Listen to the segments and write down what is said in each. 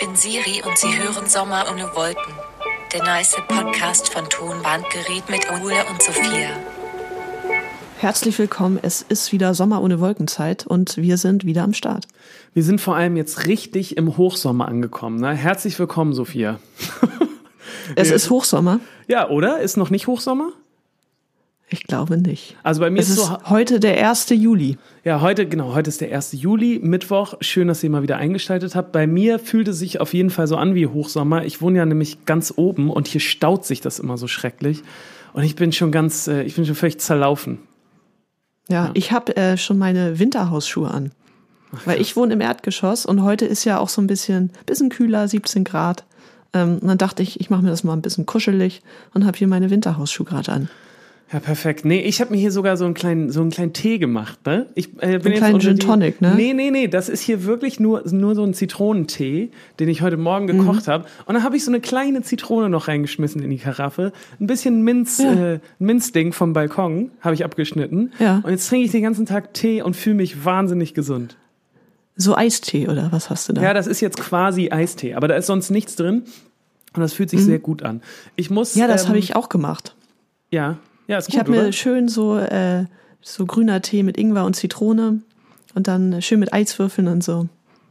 bin Siri und Sie hören Sommer ohne Wolken. Der nice Podcast von Tonbandgerät mit Ole und Sophia. Herzlich willkommen. Es ist wieder Sommer ohne Wolkenzeit und wir sind wieder am Start. Wir sind vor allem jetzt richtig im Hochsommer angekommen. Ne? Herzlich willkommen, Sophia. Es ist Hochsommer. Ja, oder? Ist noch nicht Hochsommer? Ich glaube nicht. Also bei mir Es ist so. heute der 1. Juli. Ja, heute, genau, heute ist der 1. Juli, Mittwoch. Schön, dass ihr mal wieder eingeschaltet habt. Bei mir fühlt es sich auf jeden Fall so an wie Hochsommer. Ich wohne ja nämlich ganz oben und hier staut sich das immer so schrecklich. Und ich bin schon ganz, äh, ich bin schon völlig zerlaufen. Ja, ich habe äh, schon meine Winterhausschuhe an. Weil ich wohne im Erdgeschoss und heute ist ja auch so ein bisschen, bisschen kühler, 17 Grad. Ähm, und dann dachte ich, ich mache mir das mal ein bisschen kuschelig und habe hier meine Winterhausschuhe gerade an. Ja, perfekt. Nee, ich habe mir hier sogar so einen kleinen, so einen kleinen Tee gemacht, ne? Ich äh, bin Einen kleinen Gin Tonic, ne? Nee, nee, nee, das ist hier wirklich nur, nur so ein Zitronentee, den ich heute Morgen Mhm. gekocht habe. Und dann habe ich so eine kleine Zitrone noch reingeschmissen in die Karaffe. Ein bisschen Minz, Ja. äh, Minzding vom Balkon habe ich abgeschnitten. Ja. Und jetzt trinke ich den ganzen Tag Tee und fühle mich wahnsinnig gesund. So Eistee oder was hast du da? Ja, das ist jetzt quasi Eistee, aber da ist sonst nichts drin. Und das fühlt sich sehr gut an. Ich muss. Mhm. Ja, das ähm, habe ich auch gemacht. Ja, ja, ist gut, Ich habe mir schön so, äh, so grüner Tee mit Ingwer und Zitrone und dann schön mit Eiswürfeln und so.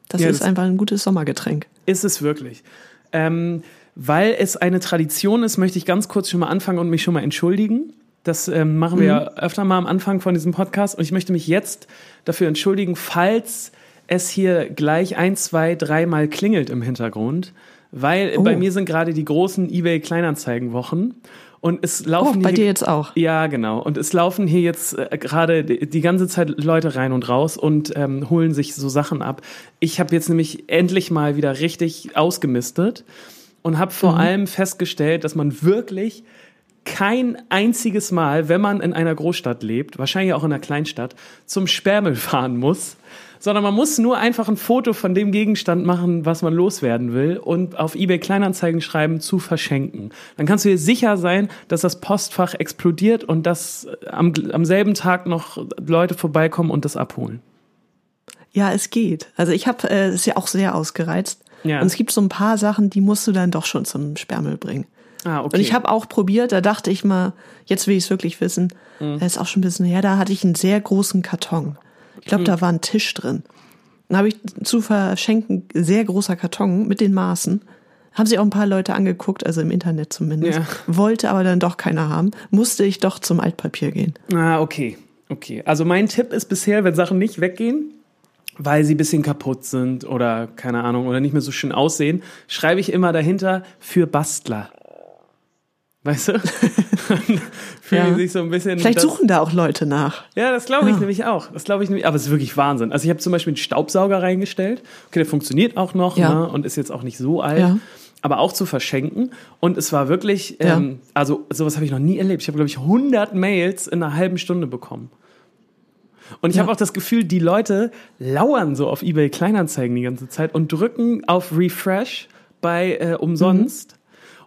Das Ja, ist das- einfach ein gutes Sommergetränk. Ist es wirklich. Ähm, weil es eine Tradition ist, möchte ich ganz kurz schon mal anfangen und mich schon mal entschuldigen. Das ähm, machen wir ja öfter mal am Anfang von diesem Podcast. Und ich möchte mich jetzt dafür entschuldigen, falls es hier gleich ein, zwei, dreimal klingelt im Hintergrund. Weil Oh. bei mir sind gerade die großen eBay-Kleinanzeigenwochen. Und es laufen Oh, bei hier- dir jetzt auch. ja, genau. Und es laufen hier jetzt äh, gerade die, ganze Zeit Leute rein und raus und ähm, holen sich so Sachen ab. Ich habe jetzt nämlich endlich mal wieder richtig ausgemistet und habe vor allem festgestellt, dass man wirklich kein einziges Mal, wenn man in einer Großstadt lebt, wahrscheinlich auch in einer Kleinstadt, zum Sperrmüll fahren muss, sondern man muss nur einfach ein Foto von dem Gegenstand machen, was man loswerden will und auf eBay Kleinanzeigen schreiben zu verschenken. Dann kannst du dir sicher sein, dass das Postfach explodiert und dass am, am selben Tag noch Leute vorbeikommen und das abholen. Ja, es geht. Also ich habe äh, ist ja auch sehr ausgereizt. Ja. Und es gibt so ein paar Sachen, die musst du dann doch schon zum Sperrmüll bringen. Ah, okay. Und ich habe auch probiert, da dachte ich mal, jetzt will ich es wirklich wissen. Mhm. Das ist auch schon ein bisschen her, da hatte ich einen sehr großen Karton. Ich glaube, da war ein Tisch drin. Dann habe ich zu verschenken sehr großer Karton mit den Maßen. Haben sich auch ein paar Leute angeguckt, also im Internet zumindest. Ja. Wollte aber dann doch keiner haben. Musste ich doch zum Altpapier gehen. Ah, okay. Okay. Also mein Tipp ist bisher, wenn Sachen nicht weggehen, weil sie ein bisschen kaputt sind oder keine Ahnung oder nicht mehr so schön aussehen, schreibe ich immer dahinter für Bastler. Weißt du? Fühlen Ja. sich so ein bisschen. Vielleicht suchen da auch Leute nach. Ja, das glaube ich Ja. nämlich auch. Das glaube ich nämlich. Aber es ist wirklich Wahnsinn. Also ich habe zum Beispiel einen Staubsauger reingestellt. Okay, der funktioniert auch noch Ja. ne, und ist jetzt auch nicht so alt. Ja. Aber auch zu verschenken. Und es war wirklich, Ja. ähm, also sowas habe ich noch nie erlebt. Ich habe, glaube ich, 100 Mails in einer halben Stunde bekommen. Und ich Ja. habe auch das Gefühl, die Leute lauern so auf eBay Kleinanzeigen die ganze Zeit und drücken auf Refresh bei äh, umsonst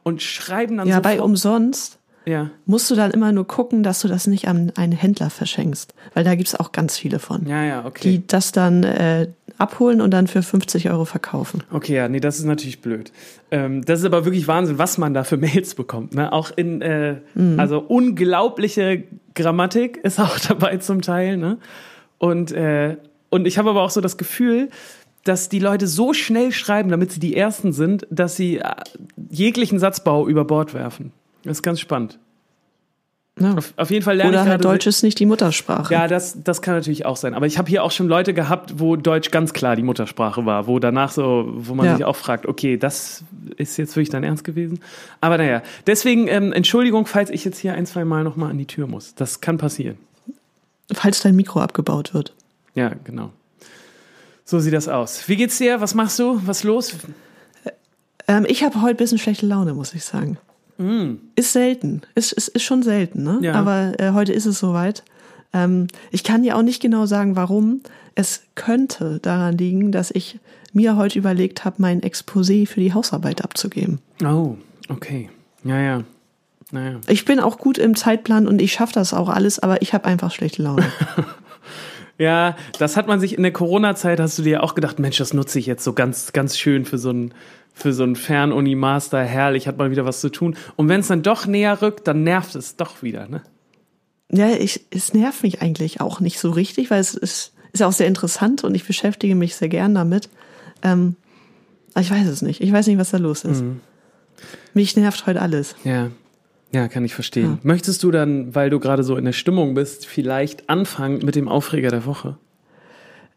und schreiben dann Ja, bei sofort- umsonst ja. musst du dann immer nur gucken, dass du das nicht an einen Händler verschenkst. Weil da gibt's auch ganz viele von. Ja, ja, okay. Die das dann äh, abholen und dann für 50 Euro verkaufen. Okay, ja, nee, das ist natürlich blöd. Ähm, das ist aber wirklich Wahnsinn, was man da für Mails bekommt. Ne? Auch in, äh, also unglaubliche Grammatik ist auch dabei zum Teil. Ne? Und, äh, und ich habe aber auch so das Gefühl, dass die Leute so schnell schreiben, damit sie die Ersten sind, dass sie äh, jeglichen Satzbau über Bord werfen. Das ist ganz spannend. Ja. Auf, auf jeden Fall lerne Oder ich halt Deutsch ist nicht die Muttersprache. ja, das, das kann natürlich auch sein. Aber ich habe hier auch schon Leute gehabt, wo Deutsch ganz klar die Muttersprache war, wo danach so, wo man Ja. sich auch fragt, okay, das ist jetzt wirklich dein Ernst gewesen. Aber naja, deswegen ähm, Entschuldigung, falls ich jetzt hier ein, zwei Mal nochmal an die Tür muss. Das kann passieren. Falls dein Mikro abgebaut wird. Ja, genau. So sieht das aus. Wie geht's dir? Was machst du? Was los? Ähm, ich habe heute ein bisschen schlechte Laune, muss ich sagen. Ist selten. Ist, ist, ist schon selten, ne? Mm. Ja. Aber äh, heute ist es soweit. Ähm, ich kann ja auch nicht genau sagen, warum. Es könnte daran liegen, dass ich mir heute überlegt habe, mein Exposé für die Hausarbeit abzugeben. Oh, okay. Ja, ja. Naja. Ich bin auch gut im Zeitplan und ich schaffe das auch alles, aber ich habe einfach schlechte Laune. Ja, das hat man sich in der Corona-Zeit, hast du dir auch gedacht, Mensch, das nutze ich jetzt so ganz, ganz schön für so ein, für so ein Fernuni-Master. Herrlich, hat mal wieder was zu tun. Und wenn es dann doch näher rückt, dann nervt es doch wieder, ne? Ja, ich, es nervt mich eigentlich auch nicht so richtig, weil es ist, ist auch sehr interessant und ich beschäftige mich sehr gern damit. Ähm, ich weiß es nicht. Ich weiß nicht, was da los ist. Mhm. Mich nervt heute alles. Ja. Ja, kann ich verstehen. Ja. Möchtest du dann, weil du gerade so in der Stimmung bist, vielleicht anfangen mit dem Aufreger der Woche?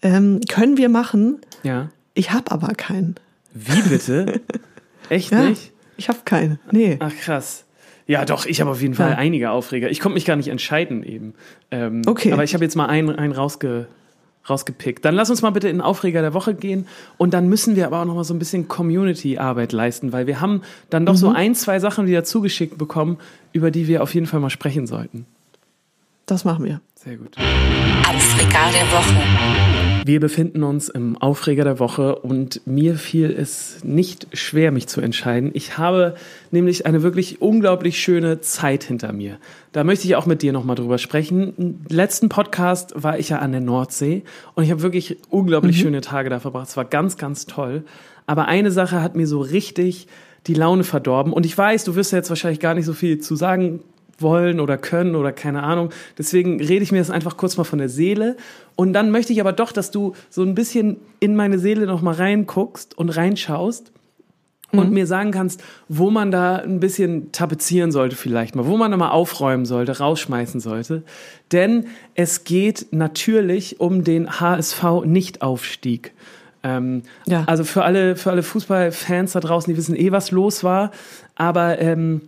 Ähm, können wir machen. Ja. Ich habe aber keinen. Wie bitte? Echt ja, nicht? Ich habe keinen. Nee. Ach krass. Ja, doch, ich habe auf jeden Fall ja. einige Aufreger. Ich konnte mich gar nicht entscheiden eben. Ähm, okay. Aber ich habe jetzt mal einen, einen rausge, rausgepickt. Dann lass uns mal bitte in Aufreger der Woche gehen und dann müssen wir aber auch noch mal so ein bisschen Community-Arbeit leisten, weil wir haben dann doch mhm. so ein, zwei Sachen wieder zugeschickt bekommen, über die wir auf jeden Fall mal sprechen sollten. Das machen wir. Sehr gut. Aufreger der Woche. Wir befinden uns im Aufreger der Woche und mir fiel es nicht schwer, mich zu entscheiden. Ich habe nämlich eine wirklich unglaublich schöne Zeit hinter mir. Da möchte ich auch mit dir nochmal drüber sprechen. Im letzten Podcast war ich ja an der Nordsee und ich habe wirklich unglaublich mhm. schöne Tage da verbracht. Es war ganz, ganz toll. Aber eine Sache hat mir so richtig die Laune verdorben. Und ich weiß, du wirst ja jetzt wahrscheinlich gar nicht so viel zu sagen wollen oder können oder keine Ahnung. Deswegen rede ich mir das einfach kurz mal von der Seele. Und dann möchte ich aber doch, dass du so ein bisschen in meine Seele noch mal reinguckst und reinschaust und mhm. mir sagen kannst, wo man da ein bisschen tapezieren sollte vielleicht mal, wo man da mal aufräumen sollte, rausschmeißen sollte. Denn es geht natürlich um den HSV-Nichtaufstieg. Ähm, ja. Also für alle, für alle Fußballfans da draußen, die wissen eh, was los war. Aber ähm,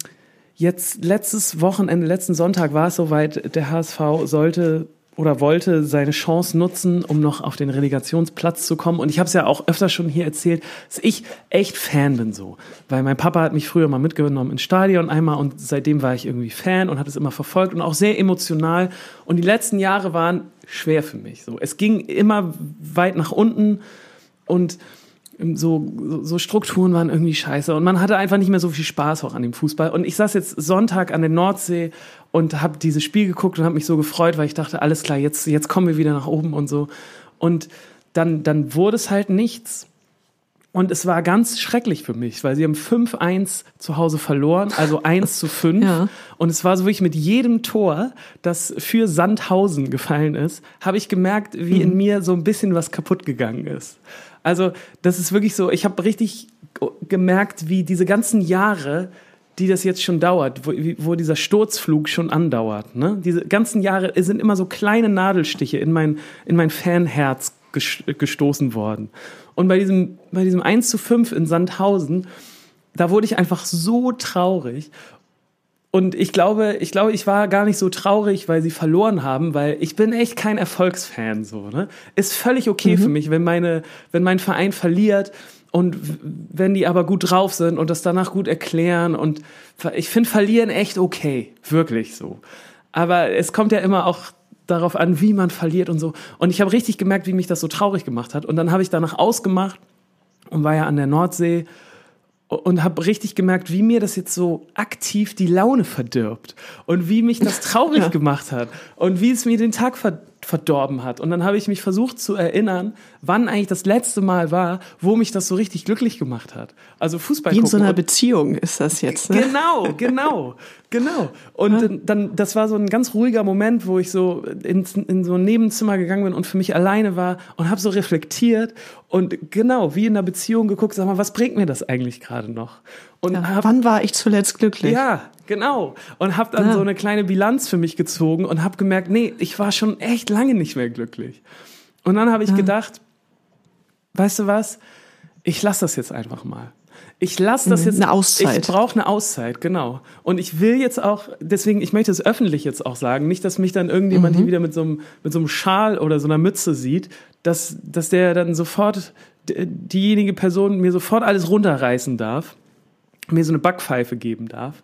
Jetzt letztes Wochenende, letzten Sonntag war es soweit, der HSV sollte oder wollte seine Chance nutzen, um noch auf den Relegationsplatz zu kommen. Und ich habe es ja auch öfter schon hier erzählt, dass ich echt Fan bin so. Weil mein Papa hat mich früher mal mitgenommen ins Stadion einmal und seitdem war ich irgendwie Fan und hat es immer verfolgt und auch sehr emotional. Und die letzten Jahre waren schwer für mich. So, es ging immer weit nach unten und so, so Strukturen waren irgendwie scheiße und man hatte einfach nicht mehr so viel Spaß auch an dem Fußball. Und ich saß jetzt Sonntag an der Nordsee und habe dieses Spiel geguckt und habe mich so gefreut, weil ich dachte, alles klar, jetzt, jetzt kommen wir wieder nach oben und so. Und dann, dann wurde es halt nichts. Und es war ganz schrecklich für mich, weil sie haben 5-1 zu Hause verloren, also 1 zu 5. Ja. Und es war so wirklich mit jedem Tor, das für Sandhausen gefallen ist, habe ich gemerkt, wie mhm. in mir so ein bisschen was kaputt gegangen ist. Also das ist wirklich so, ich habe richtig gemerkt, wie diese ganzen Jahre, die das jetzt schon dauert, wo, wo dieser Sturzflug schon andauert. Ne? Diese ganzen Jahre sind immer so kleine Nadelstiche in mein, in mein Fanherz gestoßen worden. Und bei diesem, bei diesem 1 zu 5 in Sandhausen, da wurde ich einfach so traurig. Und ich glaube, ich glaube, ich war gar nicht so traurig, weil sie verloren haben, weil ich bin echt kein Erfolgsfan so, ne? Ist völlig okay mhm. für mich, wenn meine, wenn mein Verein verliert und wenn die aber gut drauf sind und das danach gut erklären und ich finde verlieren echt okay, wirklich so. Aber es kommt ja immer auch darauf an, wie man verliert und so. Und ich habe richtig gemerkt, wie mich das so traurig gemacht hat. Und dann habe ich danach ausgemacht und war ja an der Nordsee und habe richtig gemerkt, wie mir das jetzt so aktiv die Laune verdirbt und wie mich das traurig ja. gemacht hat und wie es mir den Tag ver verdorben hat. Und dann habe ich mich versucht zu erinnern, wann eigentlich das letzte Mal war, wo mich das so richtig glücklich gemacht hat. Also Fußball. Wie in so einer Beziehung ist das jetzt. Ne? Genau, genau, genau. Und ja. dann, das war so ein ganz ruhiger Moment, wo ich so in, in so ein Nebenzimmer gegangen bin und für mich alleine war und habe so reflektiert und genau wie in einer Beziehung geguckt, sag mal, was bringt mir das eigentlich gerade noch? Und ja, hab, wann war ich zuletzt glücklich? Ja, genau. Und habe dann ja. so eine kleine Bilanz für mich gezogen und habe gemerkt, nee, ich war schon echt lange nicht mehr glücklich. Und dann habe ich ja. gedacht, weißt du was? Ich lasse das jetzt einfach mal. Ich lasse das mhm, jetzt. Eine Auszeit. Ich brauche eine Auszeit, genau. Und ich will jetzt auch, deswegen, ich möchte es öffentlich jetzt auch sagen, nicht, dass mich dann irgendjemand mhm. hier wieder mit so, einem, mit so einem Schal oder so einer Mütze sieht, dass, dass der dann sofort, diejenige Person mir sofort alles runterreißen darf mir so eine Backpfeife geben darf.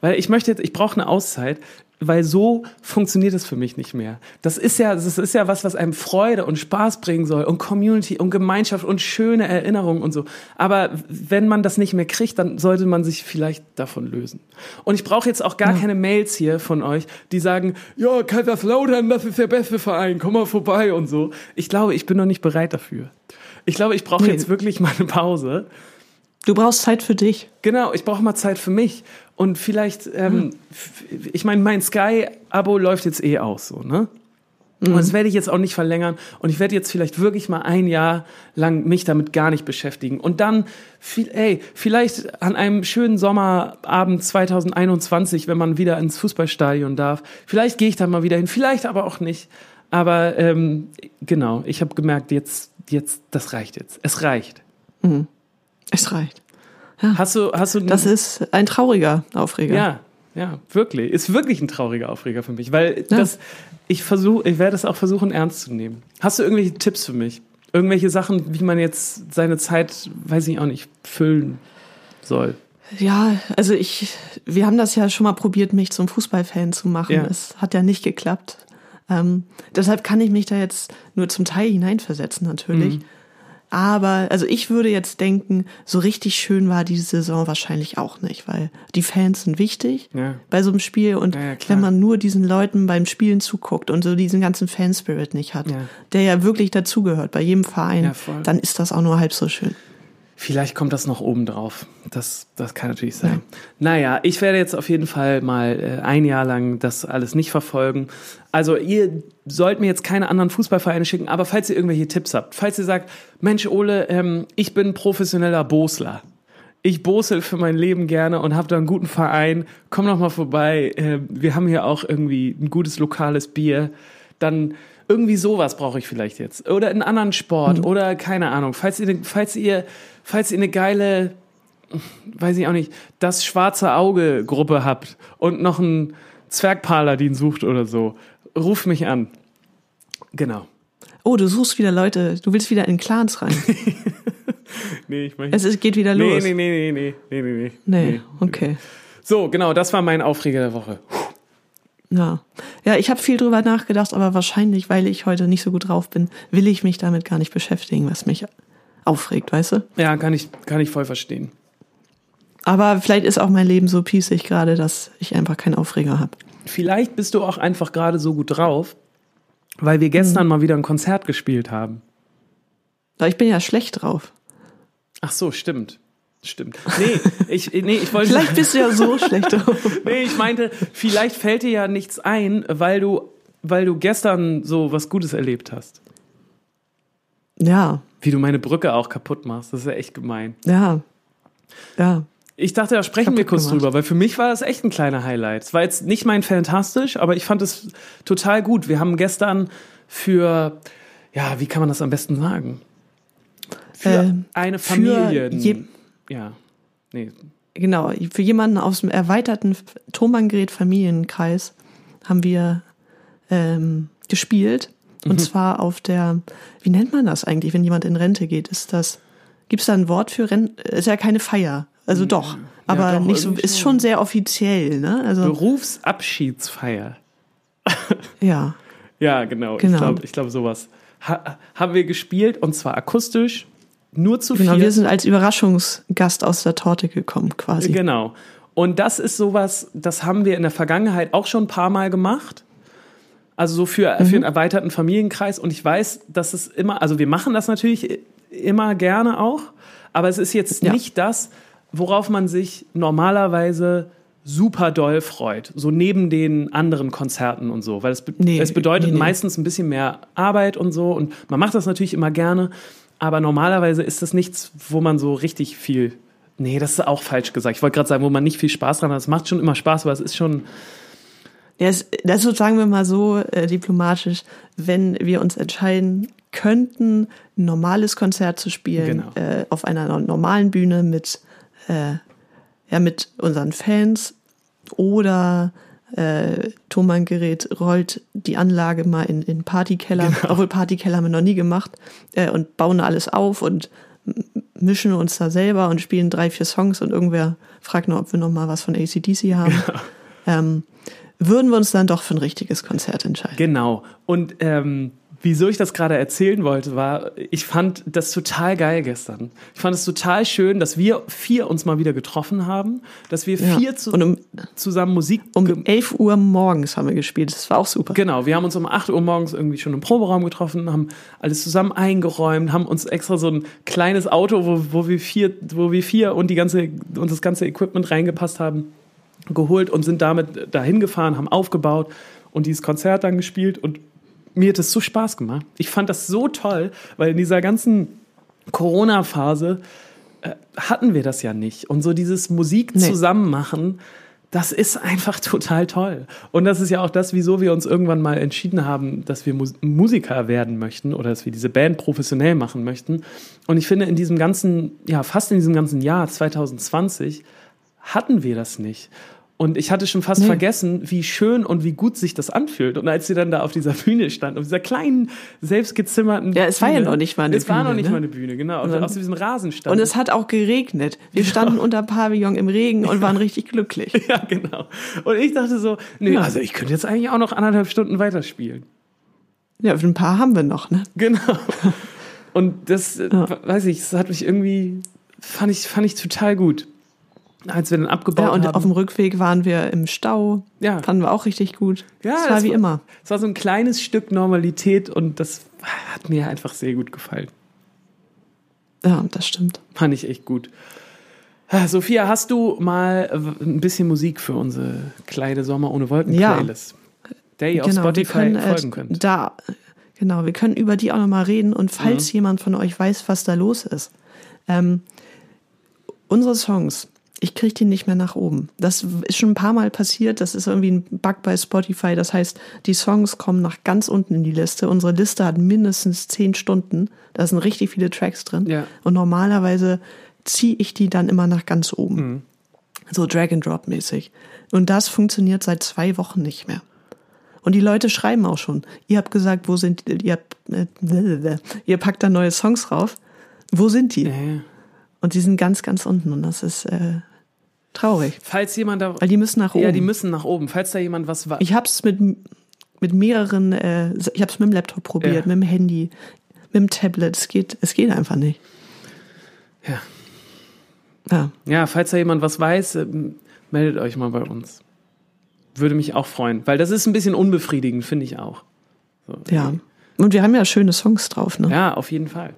Weil ich möchte jetzt, ich brauche eine Auszeit, weil so funktioniert es für mich nicht mehr. Das ist ja, das ist ja was, was einem Freude und Spaß bringen soll und Community und Gemeinschaft und schöne Erinnerungen und so. Aber wenn man das nicht mehr kriegt, dann sollte man sich vielleicht davon lösen. Und ich brauche jetzt auch gar ja. keine Mails hier von euch, die sagen, ja, Kaiserslautern, das ist der beste Verein, komm mal vorbei und so. Ich glaube, ich bin noch nicht bereit dafür. Ich glaube, ich brauche nee. jetzt wirklich mal eine Pause. Du brauchst Zeit für dich. Genau, ich brauche mal Zeit für mich. Und vielleicht, ähm, hm. ich meine, mein Sky-Abo läuft jetzt eh aus, so, ne? Und das werde ich jetzt auch nicht verlängern. Und ich werde jetzt vielleicht wirklich mal ein Jahr lang mich damit gar nicht beschäftigen. Und dann, ey, vielleicht an einem schönen Sommerabend 2021, wenn man wieder ins Fußballstadion darf, vielleicht gehe ich da mal wieder hin, vielleicht aber auch nicht. Aber ähm, genau, ich habe gemerkt, jetzt, jetzt, das reicht jetzt. Es reicht. Mhm. Es reicht. Ja. Hast du, hast du. Das ist ein trauriger Aufreger. Ja, ja, wirklich. Ist wirklich ein trauriger Aufreger für mich, weil ja. das, ich versuche, ich werde es auch versuchen, ernst zu nehmen. Hast du irgendwelche Tipps für mich? Irgendwelche Sachen, wie man jetzt seine Zeit, weiß ich auch nicht, füllen soll? Ja, also ich, wir haben das ja schon mal probiert, mich zum Fußballfan zu machen. Ja. Es hat ja nicht geklappt. Ähm, deshalb kann ich mich da jetzt nur zum Teil hineinversetzen, natürlich. Mhm. Aber, also ich würde jetzt denken, so richtig schön war diese Saison wahrscheinlich auch nicht, weil die Fans sind wichtig ja. bei so einem Spiel und ja, ja, wenn man nur diesen Leuten beim Spielen zuguckt und so diesen ganzen Fanspirit nicht hat, der ja wirklich dazugehört bei jedem Verein, dann ist das auch nur halb so schön. Vielleicht kommt das noch oben drauf. Das, das kann natürlich sein. Ja. Naja, ich werde jetzt auf jeden Fall mal äh, ein Jahr lang das alles nicht verfolgen. Also ihr sollt mir jetzt keine anderen Fußballvereine schicken, aber falls ihr irgendwelche Tipps habt, falls ihr sagt, Mensch Ole, ähm, ich bin professioneller Bosler. Ich bosel für mein Leben gerne und habe da einen guten Verein. Komm doch mal vorbei. Äh, wir haben hier auch irgendwie ein gutes lokales Bier. Dann irgendwie sowas brauche ich vielleicht jetzt. Oder einen anderen Sport mhm. oder keine Ahnung. Falls ihr, falls ihr falls ihr eine geile, weiß ich auch nicht, das schwarze Auge Gruppe habt und noch einen Zwergpaladin sucht oder so, ruft mich an. Genau. Oh, du suchst wieder Leute, du willst wieder in Clans rein. nee, ich meine. Es ist, geht wieder los. Nee, nee, nee, nee, nee, nee, nee. Nee, okay. So, genau, das war mein Aufreger der Woche. Ja, ja, ich habe viel drüber nachgedacht, aber wahrscheinlich, weil ich heute nicht so gut drauf bin, will ich mich damit gar nicht beschäftigen, was mich aufregt, weißt du? Ja, kann ich, kann ich voll verstehen. Aber vielleicht ist auch mein Leben so pießig gerade, dass ich einfach keinen Aufreger habe. Vielleicht bist du auch einfach gerade so gut drauf, weil wir gestern mhm. mal wieder ein Konzert gespielt haben. Ich bin ja schlecht drauf. Ach so, stimmt. Stimmt. Nee, ich, nee, ich wollte. vielleicht bist du ja so schlecht drauf. nee, ich meinte, vielleicht fällt dir ja nichts ein, weil du, weil du gestern so was Gutes erlebt hast. Ja. Wie du meine Brücke auch kaputt machst. Das ist ja echt gemein. Ja. Ja. Ich dachte, da sprechen wir kurz gemacht. drüber, weil für mich war das echt ein kleiner Highlight. Es war jetzt nicht mein Fantastisch, aber ich fand es total gut. Wir haben gestern für, ja, wie kann man das am besten sagen? Für äh, eine Familie. Ja, nee. Genau, für jemanden aus dem erweiterten Thomann-Gerät Familienkreis haben wir ähm, gespielt und mhm. zwar auf der, wie nennt man das eigentlich, wenn jemand in Rente geht? Ist das, gibt es da ein Wort für Rente? Ist ja keine Feier. Also doch, aber ja, doch, nicht so, ist schon sehr offiziell, ne? Also Berufsabschiedsfeier. ja. Ja, genau. genau. Ich glaube, ich glaub, sowas. Ha haben wir gespielt und zwar akustisch, nur zu viel. Genau, wir sind als Überraschungsgast aus der Torte gekommen, quasi. Genau. Und das ist sowas, das haben wir in der Vergangenheit auch schon ein paar Mal gemacht. Also so für, mhm. für einen erweiterten Familienkreis. Und ich weiß, dass es immer, also wir machen das natürlich immer gerne auch, aber es ist jetzt ja. nicht das, worauf man sich normalerweise super doll freut. So neben den anderen Konzerten und so. Weil es, be nee, es bedeutet nee, nee. meistens ein bisschen mehr Arbeit und so. Und man macht das natürlich immer gerne. Aber normalerweise ist das nichts, wo man so richtig viel. Nee, das ist auch falsch gesagt. Ich wollte gerade sagen, wo man nicht viel Spaß dran hat. Es macht schon immer Spaß, aber es ist schon das, das ist, sagen wir mal so äh, diplomatisch, wenn wir uns entscheiden könnten, ein normales Konzert zu spielen, genau. äh, auf einer normalen Bühne mit, äh, ja, mit unseren Fans oder äh, Thomann Gerät rollt die Anlage mal in, in Partykeller, genau. obwohl Partykeller haben wir noch nie gemacht, äh, und bauen alles auf und mischen uns da selber und spielen drei, vier Songs und irgendwer fragt noch, ob wir noch mal was von ACDC haben. Ja. Ähm, würden wir uns dann doch für ein richtiges Konzert entscheiden. Genau. Und ähm, wieso ich das gerade erzählen wollte, war, ich fand das total geil gestern. Ich fand es total schön, dass wir vier uns mal wieder getroffen haben, dass wir vier ja. zu, um, zusammen Musik. Um 11 Uhr morgens haben wir gespielt. Das war auch super. Genau. Wir haben uns um 8 Uhr morgens irgendwie schon im Proberaum getroffen, haben alles zusammen eingeräumt, haben uns extra so ein kleines Auto, wo, wo wir vier, wo wir vier und die ganze, und das ganze Equipment reingepasst haben, geholt und sind damit dahin gefahren, haben aufgebaut und dieses Konzert dann gespielt und mir hat das so Spaß gemacht. Ich fand das so toll, weil in dieser ganzen Corona-Phase äh, hatten wir das ja nicht. Und so dieses Musik nee. zusammen machen, das ist einfach total toll. Und das ist ja auch das, wieso wir uns irgendwann mal entschieden haben, dass wir Mus Musiker werden möchten oder dass wir diese Band professionell machen möchten. Und ich finde, in diesem ganzen, ja, fast in diesem ganzen Jahr 2020 hatten wir das nicht. Und ich hatte schon fast nee. vergessen, wie schön und wie gut sich das anfühlt. Und als sie dann da auf dieser Bühne stand, auf dieser kleinen, selbstgezimmerten Ja, es Bühne, war ja noch nicht mal eine es Bühne. Es war noch nicht ne? mal eine Bühne, genau. Auf, auf diesem Rasenstand. Und es hat auch geregnet. Wir genau. standen unter Pavillon im Regen und waren richtig glücklich. Ja, genau. Und ich dachte so, nee, ja. also ich könnte jetzt eigentlich auch noch anderthalb Stunden weiterspielen. Ja, ein paar haben wir noch, ne? Genau. Und das, ja. weiß ich, das hat mich irgendwie, fand ich, fand ich total gut als wir dann abgebaut haben. Ja, und haben. auf dem Rückweg waren wir im Stau. Ja. Fanden wir auch richtig gut. Ja, das war das wie war, immer. Es war so ein kleines Stück Normalität und das hat mir einfach sehr gut gefallen. Ja, das stimmt. Fand ich echt gut. Sophia, hast du mal ein bisschen Musik für unsere kleine Sommer ohne Wolken Playlist? Ja. Der ihr genau, auf Spotify können, äh, folgen könnt. Da, genau, wir können über die auch nochmal reden und falls mhm. jemand von euch weiß, was da los ist. Ähm, unsere Songs ich kriege die nicht mehr nach oben. Das ist schon ein paar Mal passiert. Das ist irgendwie ein Bug bei Spotify. Das heißt, die Songs kommen nach ganz unten in die Liste. Unsere Liste hat mindestens zehn Stunden. Da sind richtig viele Tracks drin. Ja. Und normalerweise ziehe ich die dann immer nach ganz oben. Mhm. So Drag and Drop mäßig. Und das funktioniert seit zwei Wochen nicht mehr. Und die Leute schreiben auch schon. Ihr habt gesagt, wo sind ihr? Äh, ihr packt da neue Songs drauf. Wo sind die? Ja. Und die sind ganz, ganz unten. Und das ist äh, Traurig. Falls jemand da. Weil die müssen nach oben. Ja, die müssen nach oben. Falls da jemand was war. Ich hab's mit, mit mehreren, äh, ich hab's mit dem Laptop probiert, ja. mit dem Handy, mit dem Tablet. Es geht, es geht einfach nicht. Ja. Ja. Ja, falls da jemand was weiß, äh, meldet euch mal bei uns. Würde mich auch freuen. Weil das ist ein bisschen unbefriedigend, finde ich auch. So, ja. Und wir haben ja schöne Songs drauf, ne? Ja, auf jeden Fall.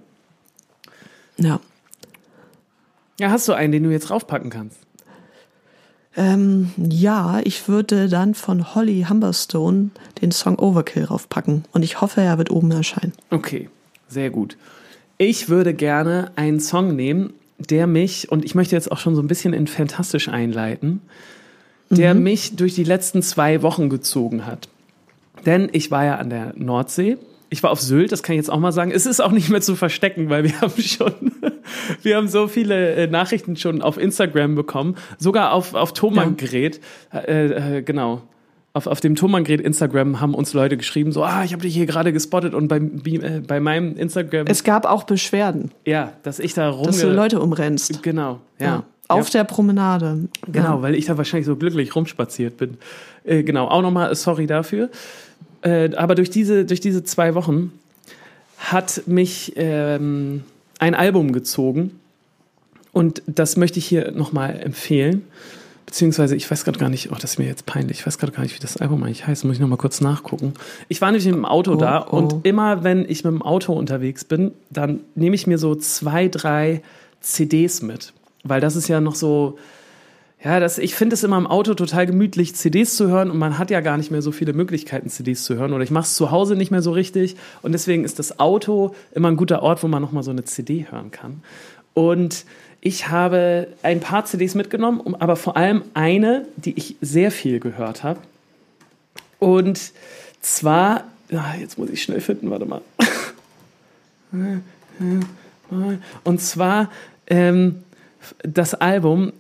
Ja. Ja, hast du einen, den du jetzt raufpacken kannst? Ähm, ja, ich würde dann von Holly Humberstone den Song Overkill raufpacken. Und ich hoffe, er wird oben erscheinen. Okay, sehr gut. Ich würde gerne einen Song nehmen, der mich, und ich möchte jetzt auch schon so ein bisschen in Fantastisch einleiten, der mhm. mich durch die letzten zwei Wochen gezogen hat. Denn ich war ja an der Nordsee ich war auf Sylt, das kann ich jetzt auch mal sagen. Es ist auch nicht mehr zu verstecken, weil wir haben schon, wir haben so viele äh, Nachrichten schon auf Instagram bekommen, sogar auf, auf Thomann-Gerät, äh, äh, genau. Auf, auf dem Thomann-Gerät Instagram haben uns Leute geschrieben, so, ah, ich habe dich hier gerade gespottet und bei, äh, bei meinem Instagram. Es gab auch Beschwerden. Ja, dass ich da rum. Dass du Leute umrennst. Genau, ja. ja. Auf ja. der Promenade. Genau, ja. weil ich da wahrscheinlich so glücklich rumspaziert bin. Äh, genau, auch nochmal sorry dafür. Äh, aber durch diese, durch diese zwei Wochen hat mich ähm, ein Album gezogen. Und das möchte ich hier nochmal empfehlen. Beziehungsweise, ich weiß gerade gar nicht, oh, das ist mir jetzt peinlich, ich weiß gerade gar nicht, wie das Album eigentlich heißt, muss ich nochmal kurz nachgucken. Ich war nämlich mit dem Auto oh, da oh. und immer, wenn ich mit dem Auto unterwegs bin, dann nehme ich mir so zwei, drei CDs mit. Weil das ist ja noch so, ja, das, ich finde es immer im Auto total gemütlich, CDs zu hören und man hat ja gar nicht mehr so viele Möglichkeiten, CDs zu hören oder ich mache es zu Hause nicht mehr so richtig und deswegen ist das Auto immer ein guter Ort, wo man nochmal so eine CD hören kann. Und ich habe ein paar CDs mitgenommen, aber vor allem eine, die ich sehr viel gehört habe. Und zwar, ah, jetzt muss ich schnell finden, warte mal. Und zwar ähm, das Album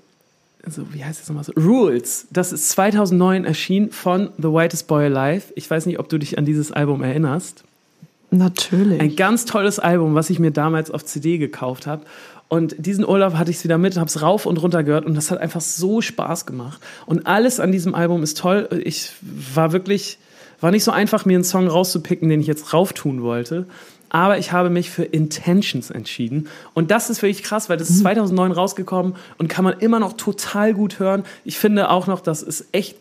also wie heißt das nochmal so? Rules. Das ist 2009 erschienen von The Whitest Boy Alive. Ich weiß nicht, ob du dich an dieses Album erinnerst. Natürlich. Ein ganz tolles Album, was ich mir damals auf CD gekauft habe. Und diesen Urlaub hatte ich es wieder mit, habe es rauf und runter gehört und das hat einfach so Spaß gemacht. Und alles an diesem Album ist toll. Ich war wirklich, war nicht so einfach, mir einen Song rauszupicken, den ich jetzt rauf tun wollte. Aber ich habe mich für Intentions entschieden. Und das ist wirklich krass, weil das ist 2009 rausgekommen und kann man immer noch total gut hören. Ich finde auch noch, dass es echt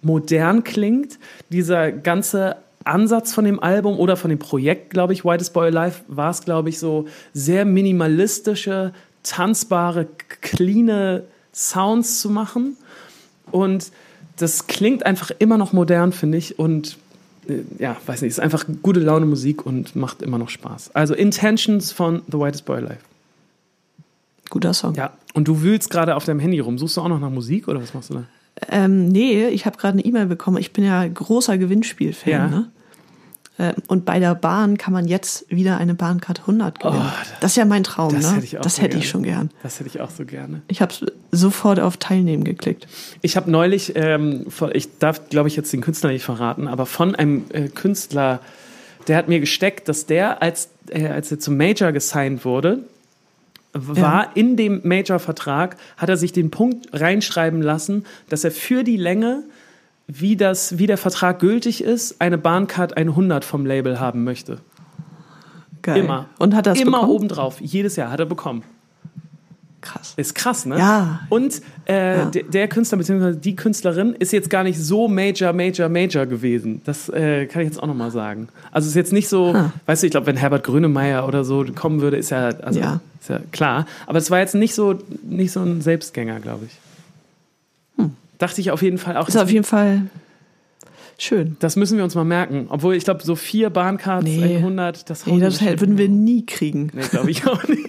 modern klingt. Dieser ganze Ansatz von dem Album oder von dem Projekt, glaube ich, Whitest Boy Alive, war es, glaube ich, so sehr minimalistische, tanzbare, cleane Sounds zu machen. Und das klingt einfach immer noch modern, finde ich. Und ja, weiß nicht, ist einfach gute Laune Musik und macht immer noch Spaß. Also Intentions von The Whitest Boy Alive. Guter Song. Ja, und du wühlst gerade auf deinem Handy rum. Suchst du auch noch nach Musik oder was machst du da? Ähm, nee, ich habe gerade eine E-Mail bekommen. Ich bin ja großer Gewinnspiel-Fan. Ja. Ne? Ähm, Und bei der Bahn kann man jetzt wieder eine Bahncard 100 gewinnen. Oh, das ist ja mein Traum, das ne? hätte ich auch das so hätte ich gerne. schon gern. Das hätte ich auch so gerne. Ich habe sofort auf Teilnehmen geklickt. Ich habe neulich, ähm, ich darf, glaube ich, jetzt den Künstler nicht verraten, aber von einem äh, Künstler, der hat mir gesteckt, dass der, als, äh, als er zum Major gesigned wurde, war in dem Major-Vertrag, hat er sich den Punkt reinschreiben lassen, dass er für die Länge, wie, das, wie der Vertrag gültig ist, eine Bahncard 100 vom Label haben möchte. Geil. Immer. Und hat das Immer bekommen? obendrauf. Jedes Jahr hat er bekommen. Krass. Ist krass, ne? Ja. Und äh, Ja. der, Künstler bzw. die Künstlerin ist jetzt gar nicht so major, major, major gewesen. Das äh, kann ich jetzt auch nochmal sagen. Also ist jetzt nicht so, Ah. weißt du, ich glaube, wenn Herbert Grönemeyer oder so kommen würde, ist ja, also, Ja. Ist ja klar. Aber es war jetzt nicht so, nicht so ein Selbstgänger, glaube ich. Dachte ich auf jeden Fall auch. Ist auf jeden Fall schön. das müssen wir uns mal merken. Obwohl, ich glaube, so vier Bahncards, Nee. 100, das Nee, das bestimmt würden wir nie kriegen. Nee, glaube ich auch nicht.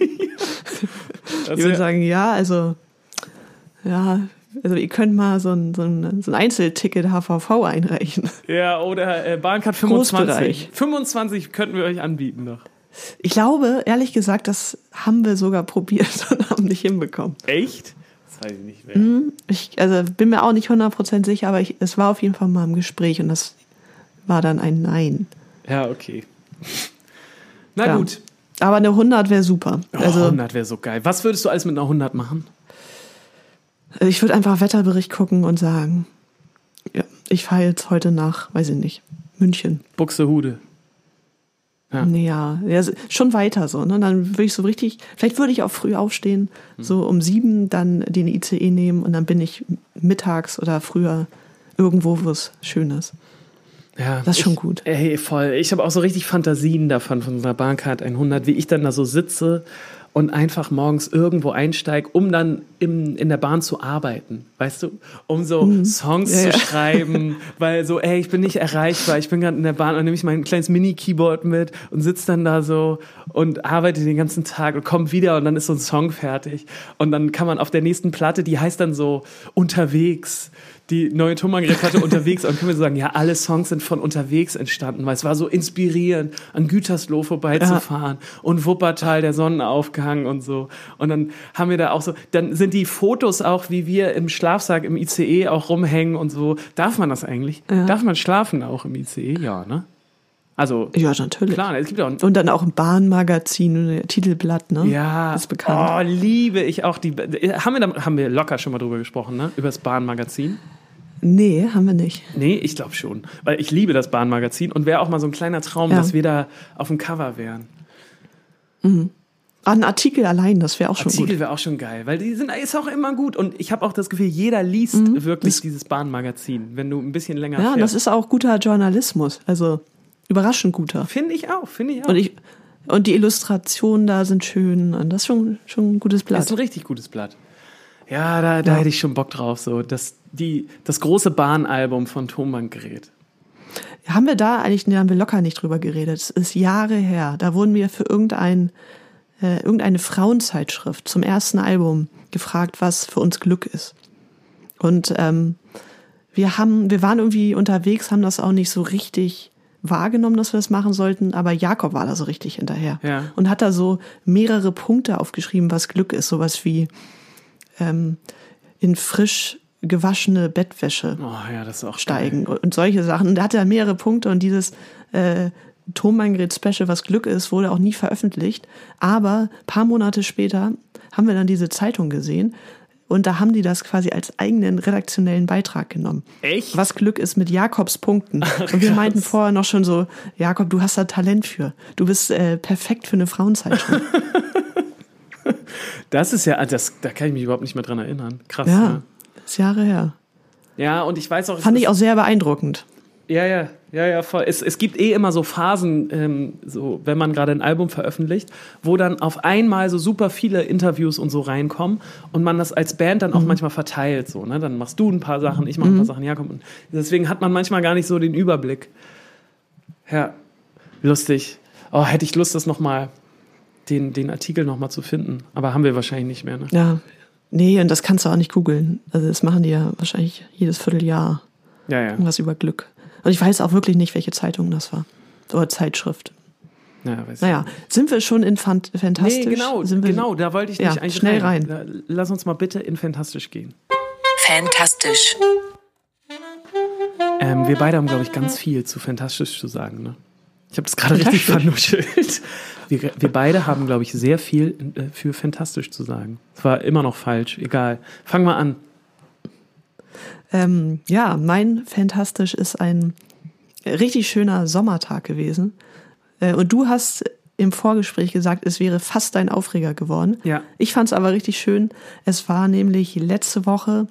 Ich würde sagen, ja, also, ja, also ihr könnt mal so ein, so ein, so ein Einzelticket HVV einreichen. Ja, oder äh, Bahncard 25. Großbereich. 25 könnten wir euch anbieten noch. Ich glaube, ehrlich gesagt, das haben wir sogar probiert und haben nicht hinbekommen. Echt? Weiß ich nicht mehr. Hm, Ich also bin mir auch nicht 100% sicher, aber ich, es war auf jeden Fall mal im Gespräch und das war dann ein Nein. Ja, okay. Na Ja. gut. Aber eine 100 wäre super. Oh, Also 100 wäre so geil. Was würdest du alles mit einer 100 machen? ich würde einfach Wetterbericht gucken und sagen, ja, ich fahre jetzt heute nach, weiß ich nicht, München. Buxtehude. Ja. Ja, schon weiter so. Ne? Dann würde ich so richtig, vielleicht würde ich auch früh aufstehen, Hm. so um sieben dann den ICE nehmen und dann bin ich mittags oder früher irgendwo, wo es schön ist. Ja, Das ist schon ich, gut. Ey, voll. Ich habe auch so richtig Fantasien davon, von so einer Bahncard 100, wie ich dann da so sitze und einfach morgens irgendwo einsteige, um dann im, in der Bahn zu arbeiten, weißt du? Um so Songs Mhm. Ja, zu ja. schreiben, weil so, ey, ich bin nicht erreichbar, ich bin gerade in der Bahn und nehme ich mein kleines Mini-Keyboard mit und sitze dann da so und arbeite den ganzen Tag und komme wieder und dann ist so ein Song fertig. Und dann kann man auf der nächsten Platte, die heißt dann so Unterwegs, die neue Thomann-Platte unterwegs und können wir so sagen, ja, alle Songs sind von unterwegs entstanden, weil es war so inspirierend, an Gütersloh vorbeizufahren und Wuppertal, der Sonnenaufgang und so. Und dann haben wir da auch so, dann sind die Fotos auch, wie wir im Schlafsack im ICE auch rumhängen und so. Darf man das eigentlich? Ja. Darf man schlafen auch im ICE? Ja, ne? Also, Ja, natürlich. klar, es gibt auch Und dann auch ein Bahnmagazin, ein Titelblatt, ne? ja, Ist bekannt. Oh, liebe ich auch die. Haben wir, da, haben wir locker schon mal drüber gesprochen, ne? Über das Bahnmagazin? Nee, haben wir nicht. Nee, ich glaube schon. Weil ich liebe das Bahnmagazin und wäre auch mal so ein kleiner Traum, Ja. dass wir da auf dem Cover wären. Ah, ein Artikel allein, das wäre auch schon Artikel gut. wäre auch schon geil, weil die sind ist auch immer gut und ich habe auch das Gefühl, jeder liest wirklich dieses Bahnmagazin, wenn du ein bisschen länger Mhm. Ja, und das fährst. ist auch guter Journalismus. Also überraschend guter. Finde ich auch, finde ich auch. Und ich und die Illustrationen da sind schön und das ist schon, schon ein gutes das Blatt. ist ein richtig gutes Blatt. Ja, da, da Ja. hätte ich schon Bock drauf. So, das, die, das große Bahnalbum von Tonbandgerät. Haben wir da eigentlich, da haben wir locker nicht drüber geredet. Es ist Jahre her. Da wurden wir für irgendein, äh, irgendeine Frauenzeitschrift zum ersten Album gefragt, was für uns Glück ist. Und ähm, wir haben, wir waren irgendwie unterwegs, haben das auch nicht so richtig wahrgenommen, dass wir das machen sollten, aber Jakob war da so richtig hinterher Ja. und hat da so mehrere Punkte aufgeschrieben, was Glück ist, sowas wie ähm, in frisch gewaschene Bettwäsche Oh ja, das ist auch steigen und solche Sachen. Und da hatte er mehrere Punkte und dieses äh, Tonbandgerät Special, was Glück ist, wurde auch nie veröffentlicht. Aber paar Monate später haben wir dann diese Zeitung gesehen und da haben die das quasi als eigenen redaktionellen Beitrag genommen. Echt? Was Glück ist mit Jakobs Punkten. und wir meinten vorher noch schon so, Jakob, du hast da Talent für. Du bist äh, perfekt für eine Frauenzeitschrift. Das ist ja, das, da kann ich mich überhaupt nicht mehr dran erinnern. Krass. ja, ne? ist Jahre her. Ja, und ich weiß auch. Fand ich auch sehr beeindruckend. Ja, ja, ja, ja, voll. Es, es gibt eh immer so Phasen, ähm, so, wenn man gerade ein Album veröffentlicht, wo dann auf einmal so super viele Interviews und so reinkommen und man das als Band dann auch manchmal verteilt. So, ne? Dann machst du ein paar Sachen, ich mache ein paar Sachen, ja, komm. Und deswegen hat man manchmal gar nicht so den Überblick. Ja, lustig. Oh, hätte ich Lust, das nochmal, den, den Artikel nochmal zu finden. Aber haben wir wahrscheinlich nicht mehr, ne? Ja. Nee, und das kannst du auch nicht googeln. Also das machen die ja wahrscheinlich jedes Vierteljahr. Ja, ja. Irgendwas über Glück. Und ich weiß auch wirklich nicht, welche Zeitung das war. Oder Zeitschrift. ja weiß Naja, sind wir schon in Fant Fantastisch? Nee, genau, sind wir, genau, da wollte ich Ja, nicht eigentlich schnell Da- Lass uns mal bitte in Fantastisch gehen. Fantastisch. Ähm, wir beide haben, glaube ich, ganz viel zu Fantastisch zu sagen. Ne? Ich habe das gerade richtig vernuschelt. Wir, wir beide haben, glaube ich, sehr viel äh, für Fantastisch zu sagen. Es war immer noch falsch, egal. Fang mal an. Ähm, ja, mein Fantastisch ist ein richtig schöner Sommertag gewesen. Äh, und du hast im Vorgespräch gesagt, es wäre fast dein Aufreger geworden. Ja. Ich fand es aber richtig schön. Es war nämlich letzte Woche,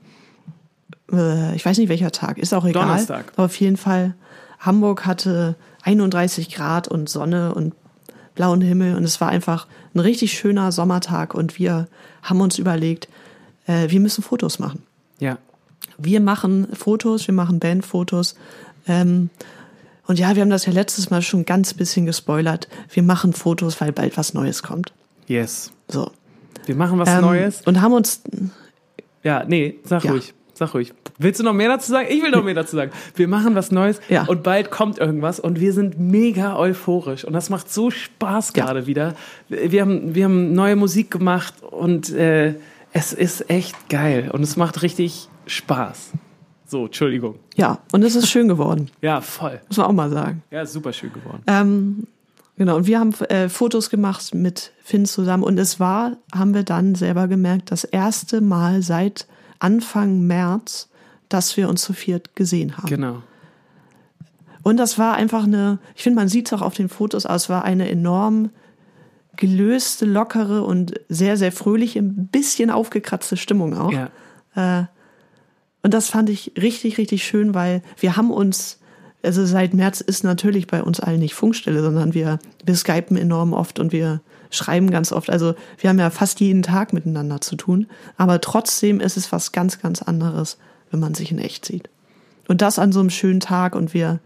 äh, ich weiß nicht welcher Tag, ist auch egal. Donnerstag. Aber auf jeden Fall, Hamburg hatte 31 Grad und Sonne und blauen Himmel und es war einfach ein richtig schöner Sommertag und wir haben uns überlegt, äh, wir müssen Fotos machen. Ja. Wir machen Fotos, wir machen Bandfotos. Ähm, und ja, wir haben das ja letztes Mal schon ganz bisschen gespoilert. Wir machen Fotos, weil bald was Neues kommt. Yes. So. Wir machen was Ähm, Neues. Und haben uns, Ja, nee, sag Ja. ruhig. Sag ruhig. Willst du noch mehr dazu sagen? Ich will noch mehr dazu sagen. Wir machen was Neues Ja. und bald kommt irgendwas und wir sind mega euphorisch und das macht so Spaß Ja. gerade wieder. Wir haben, wir haben neue Musik gemacht und äh, es ist echt geil und es macht richtig Spaß. So, Entschuldigung. ja, und es ist schön geworden, Ja, voll. muss man auch mal sagen. Ja, super schön geworden. Ähm, genau, und wir haben äh, Fotos gemacht mit Finn zusammen und es war, haben wir dann selber gemerkt, das erste Mal seit Anfang März, dass wir uns zu viert gesehen haben. Genau. Und das war einfach eine, ich finde, man sieht es auch auf den Fotos, es war eine enorm gelöste, lockere und sehr, sehr fröhliche, ein bisschen aufgekratzte Stimmung auch. Ja. Und das fand ich richtig, richtig schön, weil wir haben uns, also seit März ist natürlich bei uns allen nicht Funkstelle, sondern wir, wir skypen enorm oft und wir schreiben ganz oft. Also wir haben ja fast jeden Tag miteinander zu tun. Aber trotzdem ist es was ganz, ganz anderes, wenn man sich in echt sieht. Und das an so einem schönen Tag und wir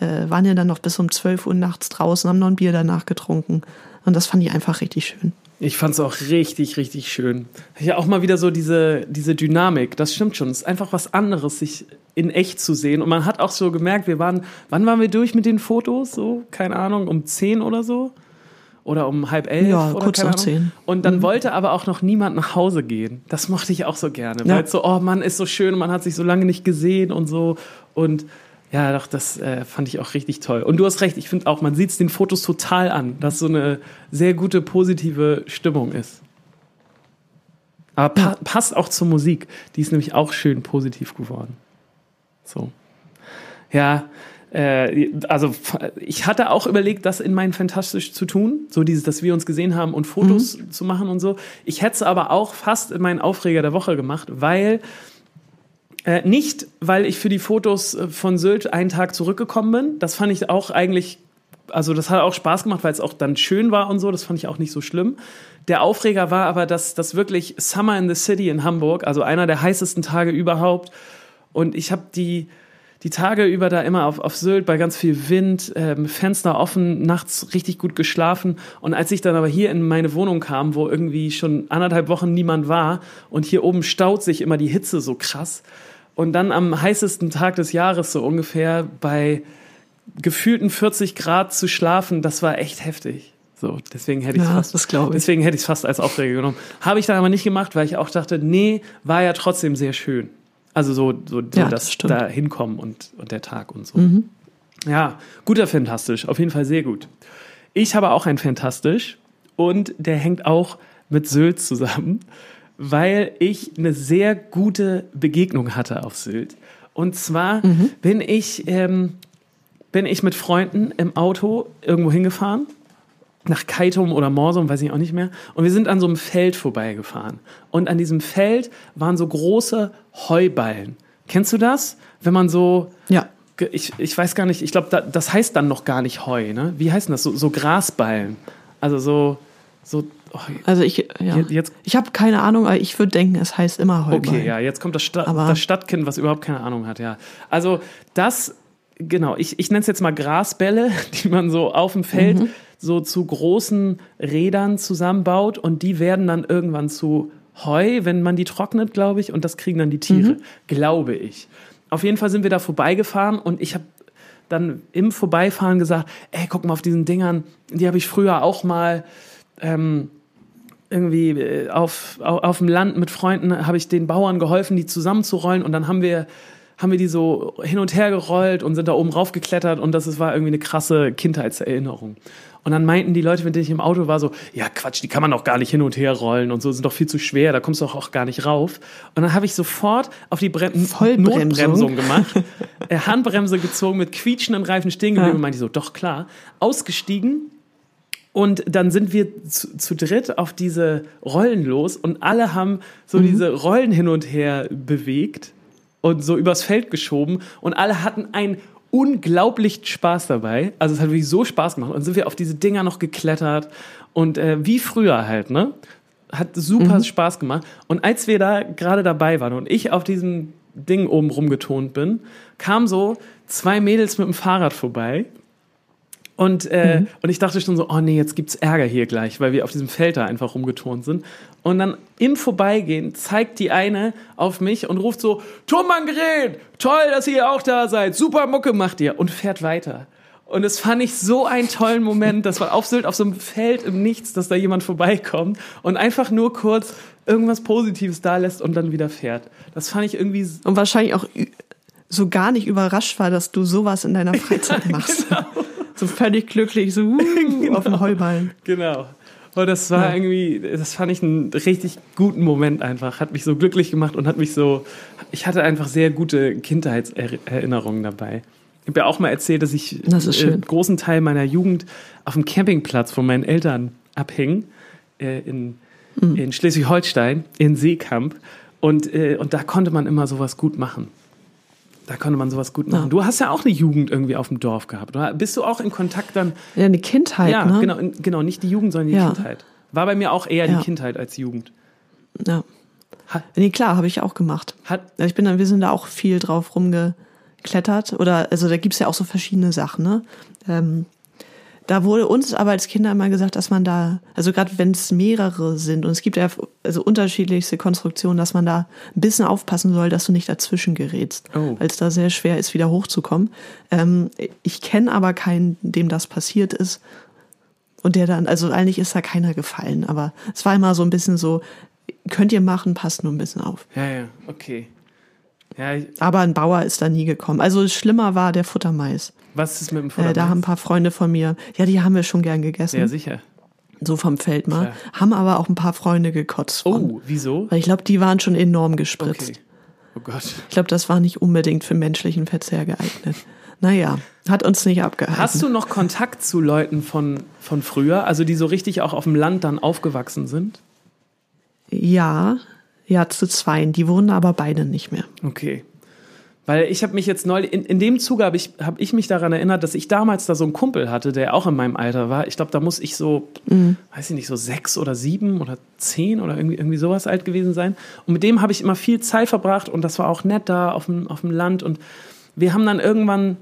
äh, waren ja dann noch bis um 12 Uhr nachts draußen, haben noch ein Bier danach getrunken. Und das fand ich einfach richtig schön. Ich fand es auch richtig, richtig schön. Ja, auch mal wieder so diese, diese Dynamik. Das stimmt schon. Es ist einfach was anderes, sich in echt zu sehen. Und man hat auch so gemerkt, wir waren, wann waren wir durch mit den Fotos? So, keine Ahnung, um 10 oder so? Oder um halb elf? Ja, oder kurz nach. 10. Und dann wollte aber auch noch niemand nach Hause gehen. Das mochte ich auch so gerne. Ja. Weil so, oh Mann, ist so schön, man hat sich so lange nicht gesehen und so. Und ja, doch, das äh, fand ich auch richtig toll. Und du hast recht, ich finde auch, man sieht es den Fotos total an, dass so eine sehr gute, positive Stimmung ist. Aber pa passt auch zur Musik. Die ist nämlich auch schön positiv geworden. So. Ja, äh, also ich hatte auch überlegt, das in meinen Fantastisch zu tun. So dieses, dass wir uns gesehen haben und Fotos zu machen und so. Ich hätte es aber auch fast in meinen Aufreger der Woche gemacht, weil äh, nicht, weil ich für die Fotos äh, von Sylt einen Tag zurückgekommen bin. Das fand ich auch eigentlich, also das hat auch Spaß gemacht, weil es auch dann schön war und so. Das fand ich auch nicht so schlimm. Der Aufreger war aber, dass das wirklich Summer in the City in Hamburg, also einer der heißesten Tage überhaupt. Und ich habe die, die Tage über da immer auf, auf Sylt bei ganz viel Wind, ähm, Fenster offen, nachts richtig gut geschlafen. Und als ich dann aber hier in meine Wohnung kam, wo irgendwie schon anderthalb Wochen niemand war und hier oben staut sich immer die Hitze so krass. Und dann am heißesten Tag des Jahres so ungefähr bei gefühlten 40 Grad zu schlafen, das war echt heftig. So, deswegen hätte ich Ja, fast, das ich. deswegen hätte ich es fast als Aufreger genommen. Habe ich dann aber nicht gemacht, weil ich auch dachte, nee, war ja trotzdem sehr schön. Also so, so, so Ja, das das da hinkommen und, und der Tag und so. Ja, guter Fantastisch, auf jeden Fall sehr gut. Ich habe auch ein Fantastisch und der hängt auch mit Sylt zusammen, weil ich eine sehr gute Begegnung hatte auf Sylt. Und zwar mhm. bin ich ähm, bin ich mit Freunden im Auto irgendwo hingefahren nach Kaitum oder Morsum, weiß ich auch nicht mehr. Und wir sind an so einem Feld vorbeigefahren. Und an diesem Feld waren so große Heuballen. Kennst du das? Wenn man so. Ja. Ich, ich weiß gar nicht, ich glaube, da, das heißt dann noch gar nicht Heu, ne? Wie heißt denn das? So, so Grasballen. Also so. so also ich, ja. Jetzt, ich habe keine Ahnung, aber ich würde denken, es heißt immer Heuballen. Okay, ja, jetzt kommt das, Sta aber das Stadtkind, was überhaupt keine Ahnung hat, ja. Also das genau, ich, ich nenne es jetzt mal Grasbälle, die man so auf dem Feld mhm. so zu großen Rädern zusammenbaut und die werden dann irgendwann zu Heu, wenn man die trocknet, glaube ich, und das kriegen dann die Tiere, mhm. glaube ich. Auf jeden Fall sind wir da vorbeigefahren und ich habe dann im Vorbeifahren gesagt, ey, guck mal auf diesen Dingern, die habe ich früher auch mal ähm, irgendwie äh, auf, auf, auf dem Land mit Freunden, habe ich den Bauern geholfen, die zusammenzurollen und dann haben wir haben wir die so hin und her gerollt und sind da oben raufgeklettert und das war irgendwie eine krasse Kindheitserinnerung. Und dann meinten die Leute, mit denen ich im Auto war, so, ja Quatsch, die kann man doch gar nicht hin und her rollen und so, sind doch viel zu schwer, da kommst du doch auch gar nicht rauf. Und dann habe ich sofort auf die Bre Notbremsung gemacht, äh, Handbremse gezogen, mit quietschenden Reifen stehen geblieben ja. und meinte so, doch klar, ausgestiegen, und dann sind wir zu, zu, dritt auf diese Rollen los und alle haben so mhm. diese Rollen hin und her bewegt und so übers Feld geschoben und alle hatten einen unglaublich Spaß dabei. Also es hat wirklich so Spaß gemacht. Und sind wir auf diese Dinger noch geklettert und äh, wie früher halt, ne? Hat super mhm. Spaß gemacht. Und als wir da gerade dabei waren und ich auf diesem Ding oben rumgetont bin, kamen so zwei Mädels mit dem Fahrrad vorbei und, äh, mhm. und ich dachte schon so, oh nee, jetzt gibt's Ärger hier gleich, weil wir auf diesem Feld da einfach rumgeturnt sind. Und dann im Vorbeigehen zeigt die eine auf mich und ruft so, Turmbandgerät, toll, dass ihr auch da seid, super Mucke macht ihr und fährt weiter. Und das fand ich so einen tollen Moment, dass man auf Sylt auf so einem Feld im Nichts, dass da jemand vorbeikommt und einfach nur kurz irgendwas Positives da lässt und dann wieder fährt. Das fand ich irgendwie... Und wahrscheinlich auch so gar nicht überrascht war, dass du sowas in deiner Freizeit machst. Ja, genau so völlig glücklich, so uh, genau. auf dem Heuballen. Genau. Und das war ja. irgendwie, das fand ich einen richtig guten Moment einfach. Hat mich so glücklich gemacht und hat mich so, ich hatte einfach sehr gute Kindheitserinnerungen dabei. Ich habe ja auch mal erzählt, dass ich das einen äh, großen Teil meiner Jugend auf dem Campingplatz von meinen Eltern abhing, äh, in, mhm. in Schleswig-Holstein, in Seekamp. Und, äh, und da konnte man immer sowas gut machen. Da konnte man sowas gut machen. Ja. Du hast ja auch eine Jugend irgendwie auf dem Dorf gehabt. Bist du auch in Kontakt dann? Ja, eine Kindheit. Ja, ne? genau, genau, nicht die Jugend, sondern die ja. Kindheit. War bei mir auch eher die Kindheit als Jugend. Ja. Hat, nee, klar, habe ich auch gemacht. Hat, ich bin dann, wir sind da auch viel drauf rumgeklettert. Oder, also da gibt's ja auch so verschiedene Sachen, ne? Ähm, da wurde uns aber als Kinder immer gesagt, dass man da, also gerade wenn es mehrere sind und es gibt ja also unterschiedlichste Konstruktionen, dass man da ein bisschen aufpassen soll, dass du nicht dazwischen gerätst, oh. weil es da sehr schwer ist, wieder hochzukommen. Ähm, ich kenne aber keinen, dem das passiert ist und der dann, also eigentlich ist da keiner gefallen, aber es war immer so ein bisschen so, könnt ihr machen, passt nur ein bisschen auf. Ja, ja, okay. Ja, aber ein Bauer ist da nie gekommen. Also schlimmer war der Futtermais. Was ist mit dem Futtermais? Äh, da haben ein paar Freunde von mir, ja, die haben wir schon gern gegessen. Ja, sicher. So vom Feld mal. Klar. Haben aber auch ein paar Freunde gekotzt. Von. Oh, wieso? Weil ich glaube, die waren schon enorm gespritzt. Okay. Oh Gott. Ich glaube, das war nicht unbedingt für menschlichen Verzehr geeignet. Naja, hat uns nicht abgehalten. Hast du noch Kontakt zu Leuten von, von früher, also die so richtig auch auf dem Land dann aufgewachsen sind? Ja, ja, zu zweien. Die wohnen aber beide nicht mehr. Okay. Weil ich habe mich jetzt neulich, in, in dem Zuge habe ich, hab ich mich daran erinnert, dass ich damals da so einen Kumpel hatte, der auch in meinem Alter war. Ich glaube, da muss ich so, mhm. weiß ich nicht, so sechs oder sieben oder zehn oder irgendwie, irgendwie sowas alt gewesen sein. Und mit dem habe ich immer viel Zeit verbracht und das war auch nett da auf dem, auf dem Land. Und wir haben dann irgendwann,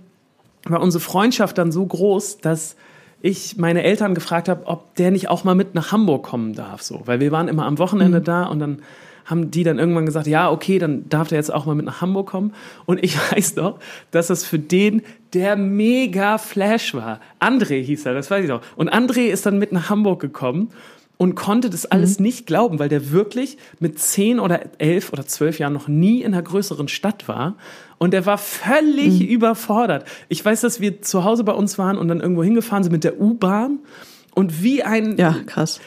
war unsere Freundschaft dann so groß, dass ich meine Eltern gefragt habe, ob der nicht auch mal mit nach Hamburg kommen darf. So. Weil wir waren immer am Wochenende mhm. da und dann haben die dann irgendwann gesagt, ja, okay, dann darf der jetzt auch mal mit nach Hamburg kommen. Und ich weiß doch, dass das für den der mega Flash war. André hieß er, das weiß ich doch. Und André ist dann mit nach Hamburg gekommen und konnte das alles mhm. nicht glauben, weil der wirklich mit zehn oder elf oder zwölf Jahren noch nie in einer größeren Stadt war. Und der war völlig mhm. überfordert. Ich weiß, dass wir zu Hause bei uns waren und dann irgendwo hingefahren sind mit der U-Bahn. Und wie ein. Ja, krass.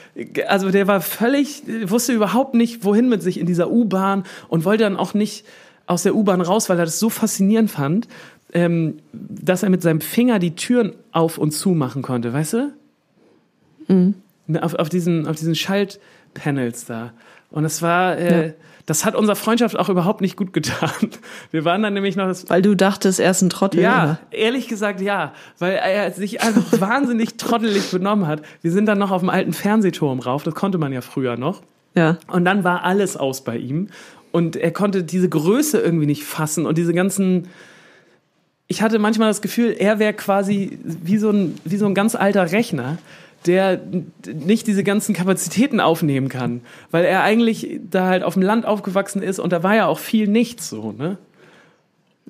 Also der war völlig, wusste überhaupt nicht, wohin mit sich in dieser U-Bahn und wollte dann auch nicht aus der U-Bahn raus, weil er das so faszinierend fand, ähm, dass er mit seinem Finger die Türen auf und zu machen konnte, weißt du? Mhm. Ne, auf, auf, diesen, auf diesen Schaltpanels da. Und das war, äh, ja. das hat unserer Freundschaft auch überhaupt nicht gut getan. Wir waren dann nämlich noch das. Weil du dachtest, er ist ein Trottel. Ja, oder? ehrlich gesagt ja. Weil er sich einfach wahnsinnig trottelig benommen hat. Wir sind dann noch auf dem alten Fernsehturm rauf, das konnte man ja früher noch. Ja. Und dann war alles aus bei ihm. Und er konnte diese Größe irgendwie nicht fassen und diese ganzen. Ich hatte manchmal das Gefühl, er wäre quasi wie so, ein, wie so ein ganz alter Rechner, der nicht diese ganzen Kapazitäten aufnehmen kann, weil er eigentlich da halt auf dem Land aufgewachsen ist und da war ja auch viel nichts so, ne?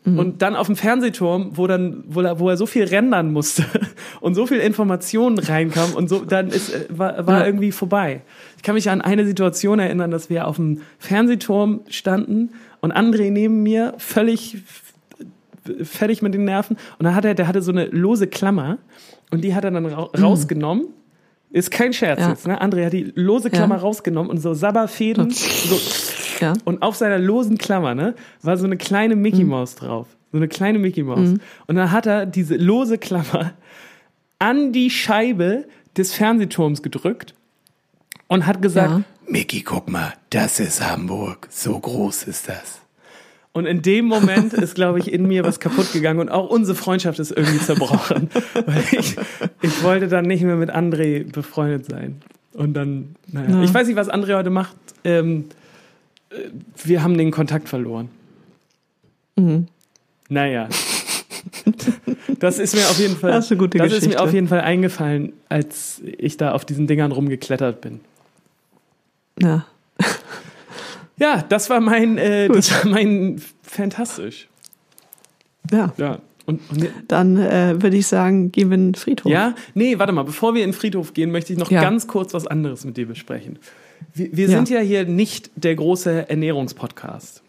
Mhm. Und dann auf dem Fernsehturm, wo dann, wo er, wo er so viel rendern musste und so viel Informationen reinkam und so, dann ist, äh, war, war ja. irgendwie vorbei. Ich kann mich an eine Situation erinnern, dass wir auf dem Fernsehturm standen und André neben mir völlig fertig mit den Nerven und dann hat er, der hatte so eine lose Klammer und die hat er dann ra mhm. Ist kein Scherz ja. jetzt, ne? André hat die lose Klammer ja. rausgenommen und so Sabberfäden. So, ja. Und auf seiner losen Klammer, ne, war so eine kleine Mickey. Maus mhm. drauf. So eine kleine Mickey Maus. Mhm. Und dann hat er diese lose Klammer an die Scheibe des Fernsehturms gedrückt und hat gesagt. Mickey, guck mal, das ist Hamburg. So groß ist das. Und in dem Moment ist, glaube ich, in mir was kaputt gegangen und auch unsere Freundschaft ist irgendwie zerbrochen. weil ich, ich wollte dann nicht mehr mit André befreundet sein. Und dann, naja, ja. ich weiß nicht, was André heute macht. Ähm, äh, wir haben den Kontakt verloren. Mhm. Naja. Das ist mir auf jeden Fall, das ist, das ist mir auf jeden Fall eingefallen, als ich da auf diesen Dingern rumgeklettert bin. Ja. Ja, das war mein, äh, das war mein fantastisch. Ja. Ja. Und, und dann äh, würde ich sagen, gehen wir in den Friedhof. Ja, nee, warte mal, bevor wir in den Friedhof gehen, möchte ich noch ja. ganz kurz was anderes mit dir besprechen. Wir, wir ja. sind ja hier nicht der große Ernährungspodcast.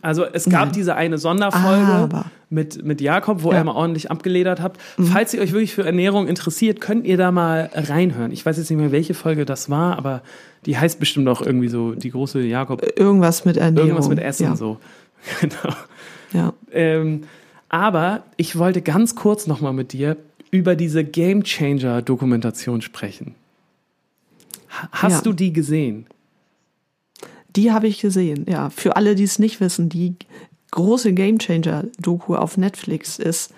Also es gab Nein. diese eine Sonderfolge mit, mit Jakob, wo ja. er mal ordentlich abgeledert hat. Mhm. Falls ihr euch wirklich für Ernährung interessiert, könnt ihr da mal reinhören. Ich weiß jetzt nicht mehr, welche Folge das war, aber die heißt bestimmt auch irgendwie so die große Jakob. Irgendwas mit Ernährung. Irgendwas mit Essen ja. so. Genau. Ja. Ähm, aber ich wollte ganz kurz nochmal mit dir über diese Game Changer Dokumentation sprechen. Hast ja. du die gesehen? Die habe ich gesehen, ja. Für alle, die es nicht wissen, die große Game Changer Doku auf Netflix ist,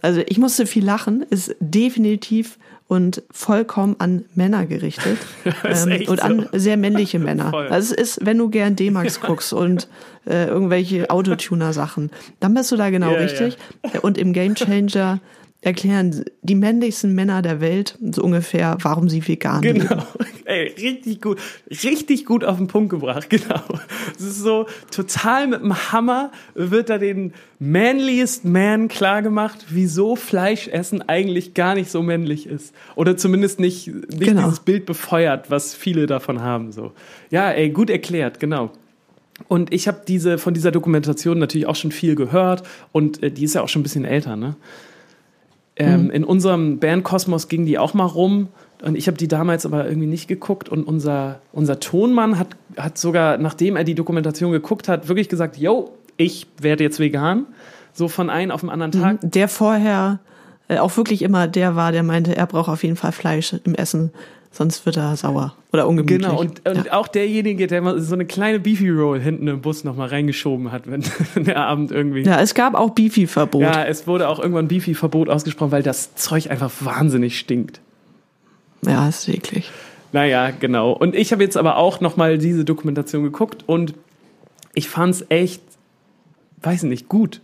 also ich musste viel lachen, ist definitiv und vollkommen an Männer gerichtet ähm, und an so. sehr männliche Männer. Also es ist, wenn du gern D-Max guckst und äh, irgendwelche Autotuner-Sachen, dann bist du da genau yeah, richtig. Yeah. Und im Game Changer erklären die männlichsten Männer der Welt so ungefähr, warum sie vegan genau. leben. Ey, richtig gut, richtig gut auf den Punkt gebracht, genau. Es ist so total mit dem Hammer wird da den manliest man klargemacht, wieso Fleischessen eigentlich gar nicht so männlich ist. Oder zumindest nicht, nicht genau. dieses Bild befeuert, was viele davon haben. So. Ja, ey, gut erklärt, genau. Und ich habe diese von dieser Dokumentation natürlich auch schon viel gehört und äh, die ist ja auch schon ein bisschen älter, ne? Ähm, mhm. In unserem Bandkosmos ging die auch mal rum und ich habe die damals aber irgendwie nicht geguckt und unser, unser Tonmann hat, hat sogar, nachdem er die Dokumentation geguckt hat, wirklich gesagt, yo, ich werde jetzt vegan. So von einem auf den anderen Tag. Mhm. Der vorher äh, auch wirklich immer der war, der meinte, er braucht auf jeden Fall Fleisch im Essen sonst wird er sauer oder ungemütlich. Genau, und, und ja. auch derjenige, der mal so eine kleine Beefy Roll hinten im Bus nochmal reingeschoben hat, wenn, der Abend irgendwie. Ja, es gab auch Beefy-Verbot. Ja, es wurde auch irgendwann Beefy-Verbot ausgesprochen, weil das Zeug einfach wahnsinnig stinkt. Ja, ist eklig. Naja, genau. Und ich habe jetzt aber auch nochmal diese Dokumentation geguckt und ich fand es echt, weiß nicht, gut.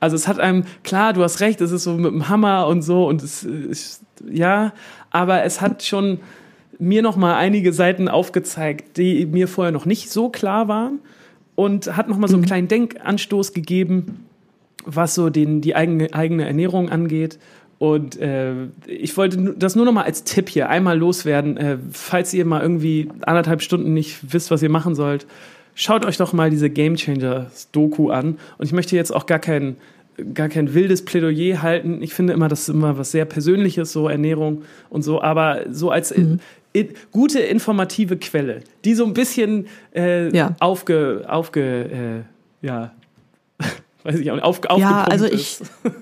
Also es hat einem, klar, du hast recht, es ist so mit dem Hammer und so und es ist, ja, aber es hat schon mir noch mal einige Seiten aufgezeigt, die mir vorher noch nicht so klar waren und hat noch mal so einen mhm. kleinen Denkanstoß gegeben, was so den, die eigene, eigene Ernährung angeht. Und äh, ich wollte das nur noch mal als Tipp hier einmal loswerden. Äh, falls ihr mal irgendwie anderthalb Stunden nicht wisst, was ihr machen sollt, schaut euch doch mal diese Game Changers Doku an. Und ich möchte jetzt auch gar kein, gar kein wildes Plädoyer halten. Ich finde immer, das ist immer was sehr Persönliches, so Ernährung und so. Aber so als mhm. In, gute informative Quelle, die so ein bisschen äh, ja. aufge, aufge äh, ja, weiß ich auch nicht, auf, ja, also ich, ist.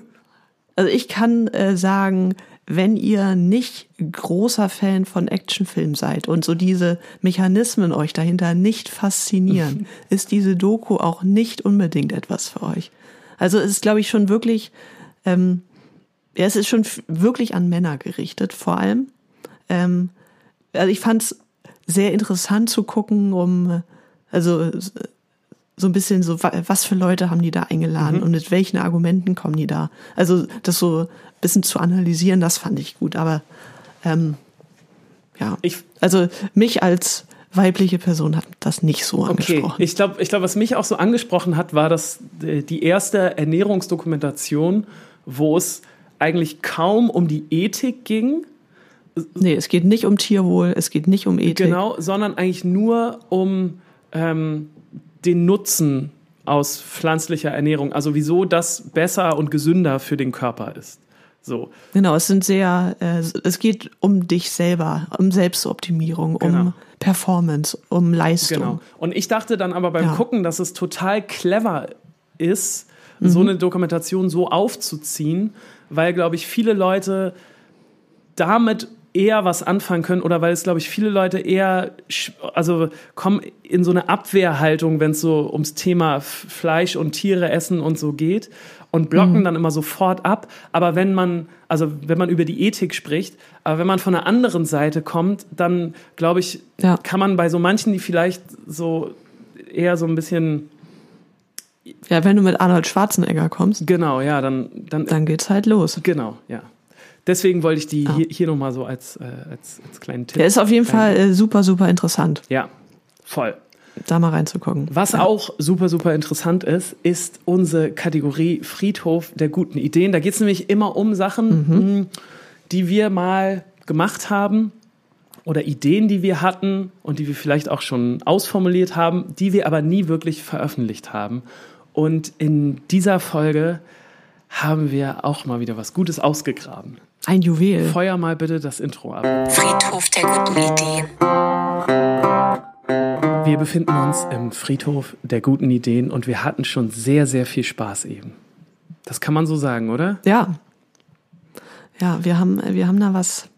Also ich kann äh, sagen, wenn ihr nicht großer Fan von Actionfilmen seid und so diese Mechanismen euch dahinter nicht faszinieren, ist diese Doku auch nicht unbedingt etwas für euch. Also es ist, glaube ich, schon wirklich, ähm, ja, es ist schon wirklich an Männer gerichtet, vor allem. Ähm, also ich fand es sehr interessant zu gucken, um also so ein bisschen so, was für Leute haben die da eingeladen mhm. und mit welchen Argumenten kommen die da? Also das so ein bisschen zu analysieren, das fand ich gut. Aber ähm, ja, ich, also mich als weibliche Person hat das nicht so angesprochen. Okay, ich glaube, ich glaub, was mich auch so angesprochen hat, war das äh, die erste Ernährungsdokumentation, wo es eigentlich kaum um die Ethik ging. Nee, es geht nicht um Tierwohl, es geht nicht um Ethik. Genau, sondern eigentlich nur um ähm, den Nutzen aus pflanzlicher Ernährung, also wieso das besser und gesünder für den Körper ist. So. Genau, es sind sehr, äh, es geht um dich selber, um Selbstoptimierung, genau. um Performance, um Leistung. Genau. Und ich dachte dann aber beim ja. Gucken, dass es total clever ist, mhm. so eine Dokumentation so aufzuziehen, weil, glaube ich, viele Leute damit eher was anfangen können oder weil es, glaube ich, viele Leute eher, also kommen in so eine Abwehrhaltung, wenn es so ums Thema Fleisch und Tiere essen und so geht und blocken mhm. dann immer sofort ab. Aber wenn man, also wenn man über die Ethik spricht, aber wenn man von der anderen Seite kommt, dann glaube ich, ja. kann man bei so manchen, die vielleicht so eher so ein bisschen ja, wenn du mit Arnold Schwarzenegger kommst. Genau, ja, dann dann dann geht's halt los. Genau, ja. Deswegen wollte ich die ah. hier, hier nochmal so als, äh, als, als kleinen Tipp. Der ist auf jeden Fall äh, super, super interessant. Ja, voll. Da mal reinzugucken. Was ja. auch super, super interessant ist, ist unsere Kategorie Friedhof der guten Ideen. Da geht es nämlich immer um Sachen, mhm. Hm, die wir mal gemacht haben oder Ideen, die wir hatten und die wir vielleicht auch schon ausformuliert haben, die wir aber nie wirklich veröffentlicht haben. Und in dieser Folge haben wir auch mal wieder was Gutes ausgegraben. Ein Juwel. Feuer mal bitte das Intro ab. Friedhof der guten Ideen. Wir befinden uns im Friedhof der guten Ideen und wir hatten schon sehr, sehr viel Spaß eben. Das kann man so sagen, oder? Ja. Ja, wir haben, wir haben da was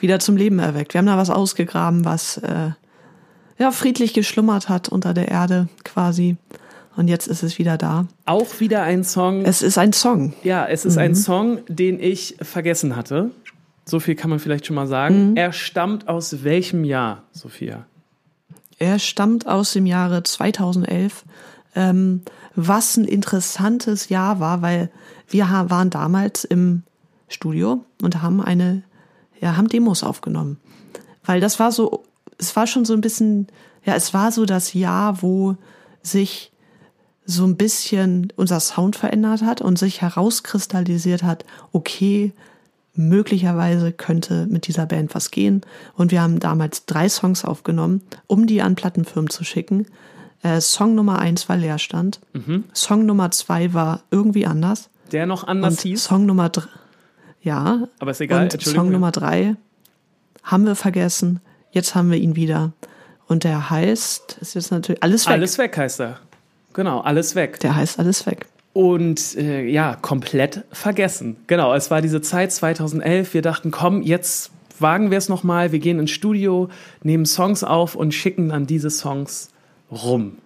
wieder zum Leben erweckt. Wir haben da was ausgegraben, was äh, ja friedlich geschlummert hat unter der Erde quasi. Und jetzt ist es wieder da. Auch wieder ein Song. Es ist ein Song. Ja, es ist mhm. ein Song, den ich vergessen hatte. So viel kann man vielleicht schon mal sagen. Mhm. Er stammt aus welchem Jahr, Sophia? Er stammt aus dem Jahre 2011, ähm, was ein interessantes Jahr war, weil wir waren damals im Studio und haben eine, ja, haben Demos aufgenommen. Weil das war so, es war schon so ein bisschen, ja, es war so das Jahr, wo sich so ein bisschen unser Sound verändert hat und sich herauskristallisiert hat, okay, möglicherweise könnte mit dieser Band was gehen. Und wir haben damals drei Songs aufgenommen, um die an Plattenfirmen zu schicken. Äh, Song Nummer eins war Leerstand. Mhm. Song Nummer zwei war irgendwie anders. Der noch anders und hieß? Song Nummer drei. Ja. Aber ist egal. Und Song Nummer drei haben wir vergessen. Jetzt haben wir ihn wieder. Und der heißt, ist jetzt natürlich alles weg. Alles weg heißt er. Genau, alles weg. Der heißt alles weg. Und äh, ja, komplett vergessen. Genau, es war diese Zeit 2011. Wir dachten, komm, jetzt wagen wir es nochmal. Wir gehen ins Studio, nehmen Songs auf und schicken dann diese Songs rum.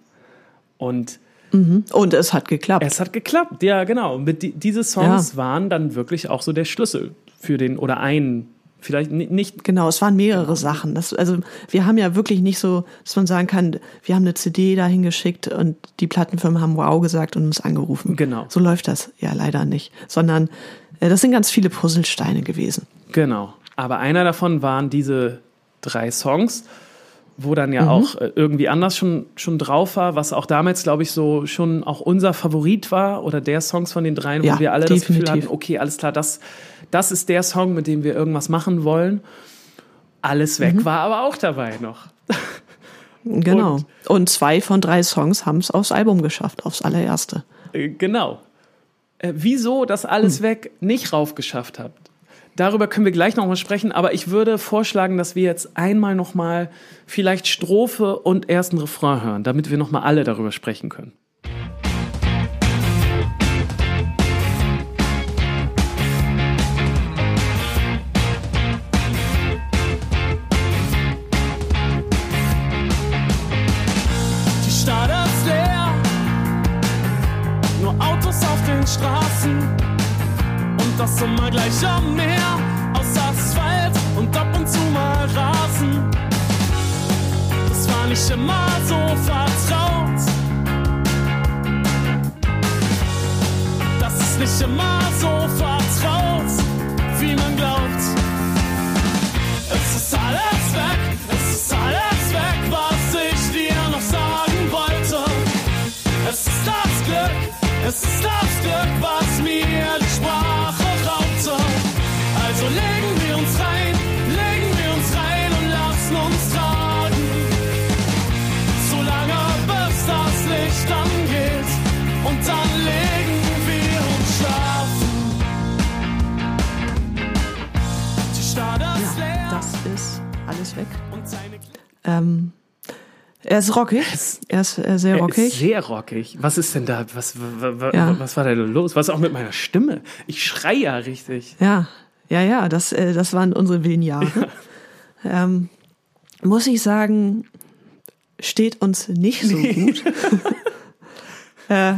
Und Mhm. Und es hat geklappt. Es hat geklappt, ja, genau. Mit die, diese Songs ja. waren dann wirklich auch so der Schlüssel für den oder ein vielleicht nicht. Genau, es waren mehrere Sachen. Das, also wir haben ja wirklich nicht so, dass man sagen kann, wir haben eine CD dahin geschickt und die Plattenfirmen haben Wow gesagt und uns angerufen. Genau. So läuft das ja leider nicht. Sondern äh, das sind ganz viele Puzzlesteine gewesen. Genau. Aber einer davon waren diese drei Songs, wo dann ja mhm. auch äh, irgendwie anders schon, schon drauf war, was auch damals, glaube ich, so schon auch unser Favorit war oder der Songs von den dreien, ja, wo wir alle definitiv. das Gefühl hatten, okay, alles klar, das das ist der Song, mit dem wir irgendwas machen wollen. Alles weg Mhm. war aber auch dabei noch. Genau. Und- Und, zwei von drei Songs haben es aufs Album geschafft, aufs allererste. Äh, Genau. Äh, wieso das alles Hm. weg nicht raufgeschafft habt? Darüber können wir gleich nochmal sprechen, aber ich würde vorschlagen, dass wir jetzt einmal nochmal vielleicht Strophe und ersten Refrain hören, damit wir nochmal alle darüber sprechen können. Straßen und das immer gleich am Meer aus Asphalt und ab und zu mal Rasen. Das war nicht immer so vertraut. Das ist nicht immer so vertraut, wie man glaubt. Es ist alles weg, es ist alles weg, es ist das Glück, was mir die Sprache raubte. Also legen wir uns rein, legen wir uns rein und lassen uns tragen. Solange bis das Licht angeht und dann legen wir uns schlafen. Die Stadt ist leer. Das ist alles weg. Und seine Ähm, er ist rockig. Er ist äh, sehr Er ist rockig. sehr rockig. Was ist denn da? Was, wa- wa- Ja. was war da los? Was auch mit meiner Stimme? Ich schrei ja richtig. Ja, ja, ja, das, äh, das waren unsere wilden Jahre. ähm, muss ich sagen, steht uns nicht so gut. äh,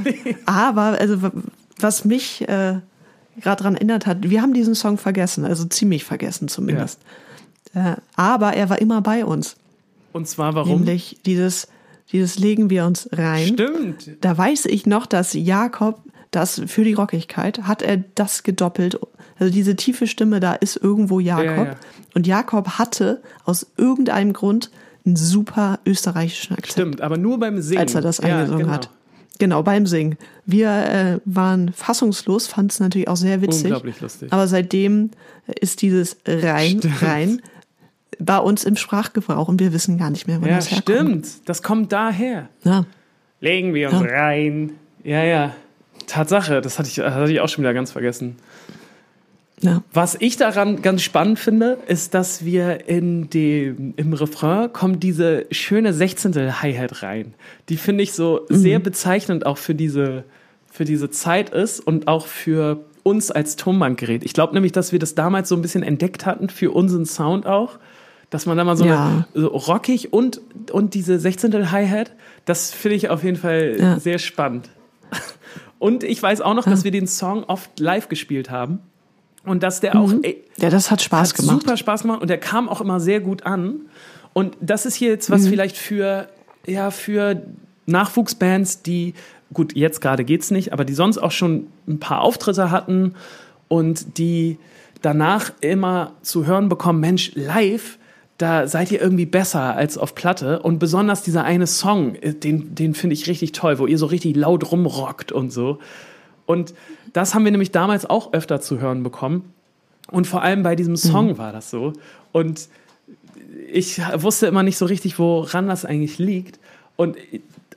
aber, also, wa- was mich äh, gerade daran erinnert hat, wir haben diesen Song vergessen, also ziemlich vergessen zumindest. Äh, aber er war immer bei uns. Und zwar warum? Nämlich dieses, dieses legen wir uns rein. Stimmt. Da weiß ich noch, dass Jakob das für die Rockigkeit hat er das gedoppelt. Also diese tiefe Stimme, da ist irgendwo Jakob. Ja, ja. Und Jakob hatte aus irgendeinem Grund einen super österreichischen Akzent, Stimmt, aber nur beim Singen. als er das Ja, eingesungen genau. hat. Genau, beim Singen. Wir äh, waren fassungslos, fanden es natürlich auch sehr witzig. Unglaublich lustig. Aber seitdem ist dieses rein, Stimmt. rein bei uns im Sprachgebrauch und wir wissen gar nicht mehr, wo Ja, das herkommt. stimmt. Das kommt daher. Ja. Legen wir uns Ja. rein. Ja, ja. Tatsache, das hatte ich, das hatte ich auch schon wieder ganz vergessen. Ja. Was ich daran ganz spannend finde, ist, dass wir in dem, im Refrain kommt diese schöne Sechzehntel Hi-Hat rein. Die finde ich so sehr bezeichnend auch für diese, für diese Zeit ist und auch für uns als Tonbandgerät. Ich glaube nämlich, dass wir das damals so ein bisschen entdeckt hatten für unseren Sound auch. Dass man da mal so, Ja. eine, so rockig und, und diese Sechzehntel Hi-Hat, das finde ich auf jeden Fall Ja. sehr spannend. Und ich weiß auch noch, dass wir den Song oft live gespielt haben. Und dass der auch, ey, ja, das hat Spaß hat gemacht. super Spaß gemacht und der kam auch immer sehr gut an. Und das ist hier jetzt Mhm. was vielleicht für, ja, für Nachwuchsbands, die, gut, jetzt gerade geht's nicht, aber die sonst auch schon ein paar Auftritte hatten und die danach immer zu hören bekommen, Mensch, live, da seid ihr irgendwie besser als auf Platte. Und besonders dieser eine Song, äh, den, den finde ich richtig toll, wo ihr so richtig laut rumrockt und so. Und das haben wir nämlich damals auch öfter zu hören bekommen. Und vor allem bei diesem Song war das so. Und ich wusste immer nicht so richtig, woran das eigentlich liegt. Und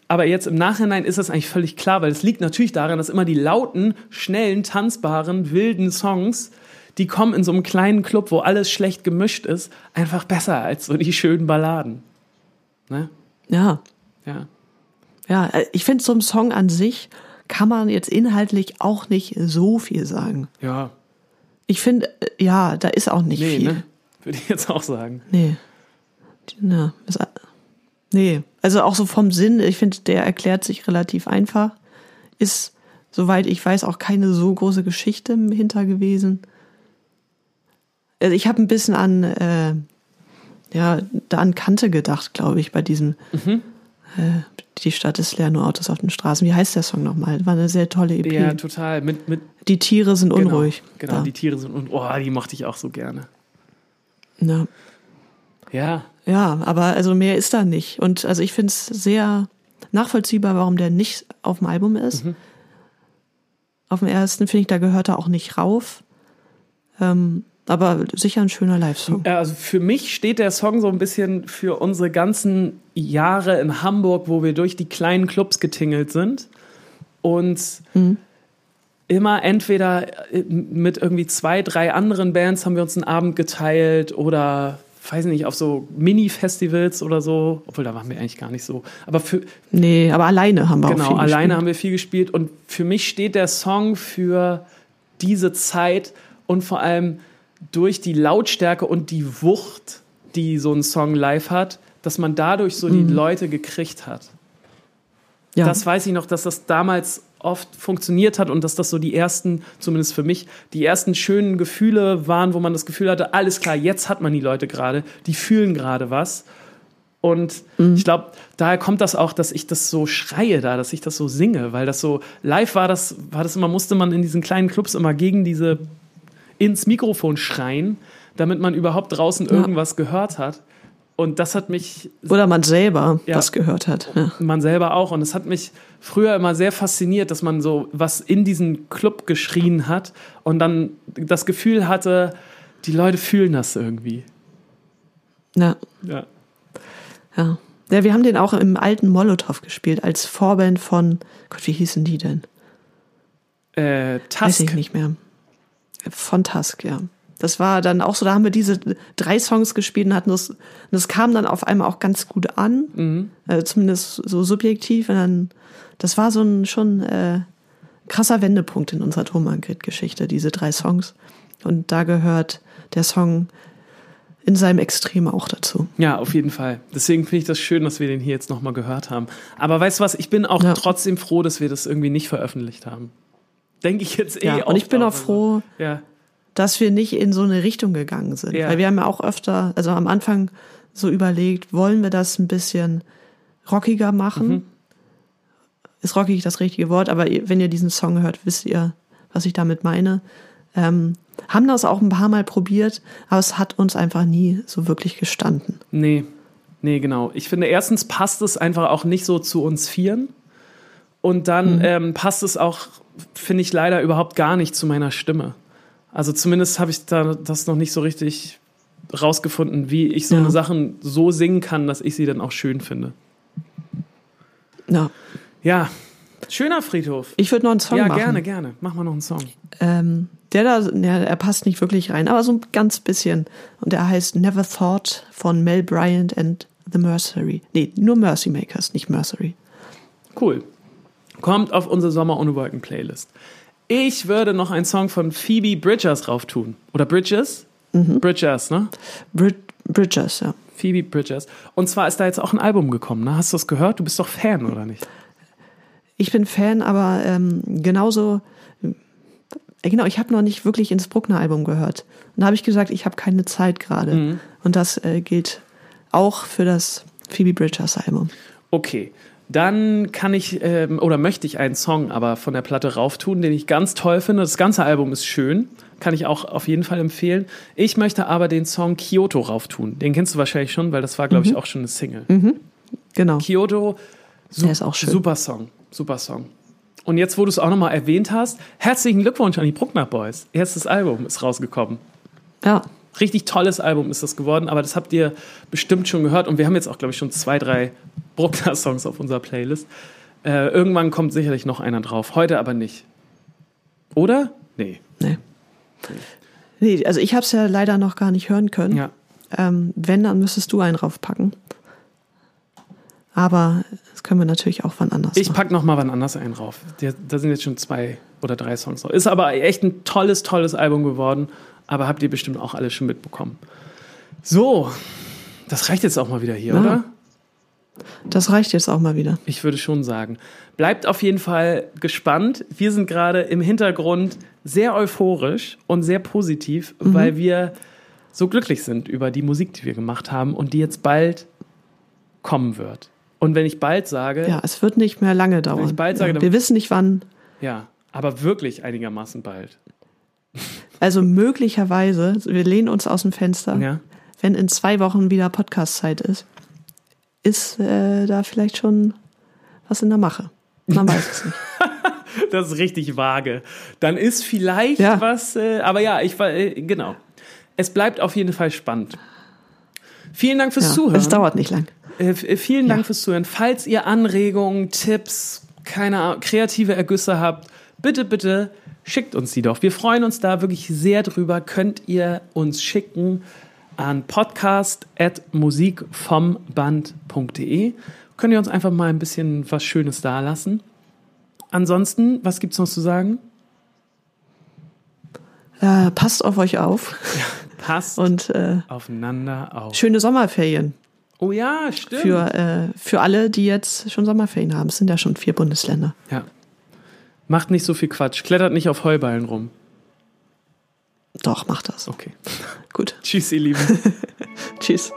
aber jetzt im Nachhinein ist das eigentlich völlig klar, weil es liegt natürlich daran, dass immer die lauten, schnellen, tanzbaren, wilden Songs, die kommen in so einem kleinen Club, wo alles schlecht gemischt ist, einfach besser als so die schönen Balladen. Ne? Ja, Ja. ja. äh, Ich finde, zum Song an sich kann man jetzt inhaltlich auch nicht so viel sagen. Ja. Ich finde, äh, ja, da ist auch nicht Nee, viel. ne? Würde ich jetzt auch sagen. Nee. Na, ist, nee. Also auch so vom Sinn, ich finde, der erklärt sich relativ einfach. Ist, soweit ich weiß, auch keine so große Geschichte im Hinter gewesen. Also ich habe ein bisschen an, äh, ja, da an Kante gedacht, glaube ich, bei diesem Mhm. äh, Die Stadt ist leer, nur Autos auf den Straßen. Wie heißt der Song nochmal? War eine sehr tolle EP. Ja, total. Mit, mit, die Tiere sind genau, unruhig. Genau, Ja. die Tiere sind unruhig. Oh, die mochte ich auch so gerne. ja. Ja, Ja, aber also mehr ist da nicht. Und also ich finde es sehr nachvollziehbar, warum der nicht auf dem Album ist. Mhm. Auf dem ersten finde ich, da gehört er auch nicht rauf. Ähm, aber sicher ein schöner Live-Song. Ja, Also für mich steht der Song so ein bisschen für unsere ganzen Jahre in Hamburg, wo wir durch die kleinen Clubs getingelt sind und immer entweder äh, mit irgendwie zwei, drei anderen Bands haben wir uns einen Abend geteilt oder weiß nicht, auf so Mini-Festivals oder so, obwohl da waren wir eigentlich gar nicht so. Aber für, Nee, aber alleine haben wir auch Genau, alleine gespielt. haben wir viel gespielt und für mich steht der Song für diese Zeit und vor allem durch die Lautstärke und die Wucht, die so ein Song live hat, dass man dadurch so die Leute gekriegt hat. Ja. Das weiß ich noch, dass das damals oft funktioniert hat und dass das so die ersten, zumindest für mich, die ersten schönen Gefühle waren, wo man das Gefühl hatte, alles klar, jetzt hat man die Leute gerade, die fühlen gerade was. Und ich glaube, daher kommt das auch, dass ich das so schreie da, dass ich das so singe, weil das so live war das, war das immer, musste man in diesen kleinen Clubs immer gegen diese ins Mikrofon schreien, damit man überhaupt draußen irgendwas gehört hat. Und das hat mich Oder man selber Ja. das gehört hat. Ja. man selber auch. Und es hat mich früher immer sehr fasziniert, dass man so was in diesen Club geschrien hat und dann das Gefühl hatte, die Leute fühlen das irgendwie. Ja. Ja. Ja. ja, wir haben den auch im alten Molotow gespielt, als Vorband von, Gott, wie hießen die denn? Äh, Weiß ich nicht mehr. Von Tusk, ja. Das war dann auch so, da haben wir diese drei Songs gespielt und hatten das, und das kam dann auf einmal auch ganz gut an, Mhm. äh, zumindest so subjektiv. Und dann, das war so ein schon äh, krasser Wendepunkt in unserer Thomann-Geschichte, diese drei Songs. Und da gehört der Song in seinem Extrem auch dazu. Ja, auf jeden Fall. Deswegen finde ich das schön, dass wir den hier jetzt nochmal gehört haben. Aber weißt du was, ich bin auch Ja. trotzdem froh, dass wir das irgendwie nicht veröffentlicht haben. Denke ich jetzt eh Ja, und ich bin auch also. froh, Ja, dass wir nicht in so eine Richtung gegangen sind. Ja. Weil wir haben ja auch öfter, also am Anfang so überlegt, wollen wir das ein bisschen rockiger machen? Mhm. Ist rockig das richtige Wort, aber wenn ihr diesen Song hört, wisst ihr, was ich damit meine. Ähm, haben das auch ein paar Mal probiert, aber es hat uns einfach nie so wirklich gestanden. nee, nee, genau. Ich finde, erstens passt es einfach auch nicht so zu uns Vieren. Und Mhm. dann ähm, passt es auch, finde ich, leider überhaupt gar nicht zu meiner Stimme. Also zumindest habe ich da das noch nicht so richtig rausgefunden, wie ich so Ja. eine Sachen so singen kann, dass ich sie dann auch schön finde. Ja. Ja, schöner Friedhof. Ich würde noch einen Song ja, machen. gerne, gerne. Mach mal noch einen Song. Ähm, der da, ja, er passt nicht wirklich rein, aber so ein ganz bisschen. Und der heißt Never Thought von Mel Bryant and the Mercery. Nee, nur Mercy Makers, nicht Mercery. Cool. Kommt auf unsere Sommer ohne Wolken Playlist. Ich würde noch einen Song von Phoebe Bridgers drauf tun. Oder Bridges? Mhm. Bridgers, ne? Brid Bridges, ja. Phoebe Bridgers. Und zwar ist da jetzt auch ein Album gekommen, ne? Hast du das gehört? Du bist doch Fan, oder nicht? Ich bin Fan, aber ähm, genauso, äh, genau, ich habe noch nicht wirklich ins Bruckner-Album gehört. Und da habe ich gesagt, ich habe keine Zeit gerade. Mhm. Und das äh, gilt auch für das Phoebe Bridgers-Album. Okay. Dann kann ich ähm, oder möchte ich einen Song aber von der Platte rauftun, den ich ganz toll finde. Das ganze Album ist schön, kann ich auch auf jeden Fall empfehlen. Ich möchte aber den Song Kyoto rauftun. Den kennst du wahrscheinlich schon, weil das war, glaube ich, auch schon eine Single. Genau. Kyoto, su Der ist auch schön. super Song, super Song. Und jetzt, wo du es auch nochmal erwähnt hast, herzlichen Glückwunsch an die Bruckner Boys. Erstes Album ist rausgekommen. Ja, Richtig tolles Album ist das geworden, aber das habt ihr bestimmt schon gehört. Und wir haben jetzt auch, glaube ich, schon zwei, drei Bruckner-Songs auf unserer Playlist. Äh, irgendwann kommt sicherlich noch einer drauf. Heute aber nicht. Oder? Nee. nee. Nee, also ich habe es ja leider noch gar nicht hören können. Ja. Ähm, wenn, dann müsstest du einen raufpacken. Aber das können wir natürlich auch wann anders Ich machen. pack noch mal wann anders einen drauf. Da sind jetzt schon zwei oder drei Songs drauf. Ist aber echt ein tolles, tolles Album geworden. Aber habt ihr bestimmt auch alle schon mitbekommen. So, das reicht jetzt auch mal wieder hier, Ja. oder? Das reicht jetzt auch mal wieder. Ich würde schon sagen. Bleibt auf jeden Fall gespannt. Wir sind gerade im Hintergrund sehr euphorisch und sehr positiv, weil wir so glücklich sind über die Musik, die wir gemacht haben und die jetzt bald kommen wird. Und wenn ich bald sage, Ja, es wird nicht mehr lange dauern. ich bald sage, ja, wir wissen nicht wann. ja, aber wirklich einigermaßen bald. Also möglicherweise, wir lehnen uns aus dem Fenster, Ja. wenn in zwei Wochen wieder Podcast-Zeit ist, ist äh, da vielleicht schon was in der Mache. Man weiß es nicht. Das ist richtig vage. Dann ist vielleicht Ja. was, äh, aber ja, ich war, äh, genau. Es bleibt auf jeden Fall spannend. Vielen Dank fürs Ja, Zuhören. es dauert nicht lang. Äh, äh, vielen Dank Ja. fürs Zuhören. Falls ihr Anregungen, Tipps, keine Ahnung, kreative Ergüsse habt, bitte, bitte schickt uns die doch. Wir freuen uns da wirklich sehr drüber. Könnt ihr uns schicken an podcast.musikvomband.de. Könnt ihr uns einfach mal ein bisschen was Schönes da lassen. Ansonsten, was gibt's noch zu sagen? Äh, passt auf euch auf Passt und äh, aufeinander auf. schöne Sommerferien Oh ja, stimmt. für, äh, für alle, die jetzt schon Sommerferien haben. Es sind ja schon vier Bundesländer. ja. Macht nicht so viel Quatsch. Klettert nicht auf Heuballen rum. Doch, macht das. Okay. Gut. Tschüss, ihr Lieben. Tschüss.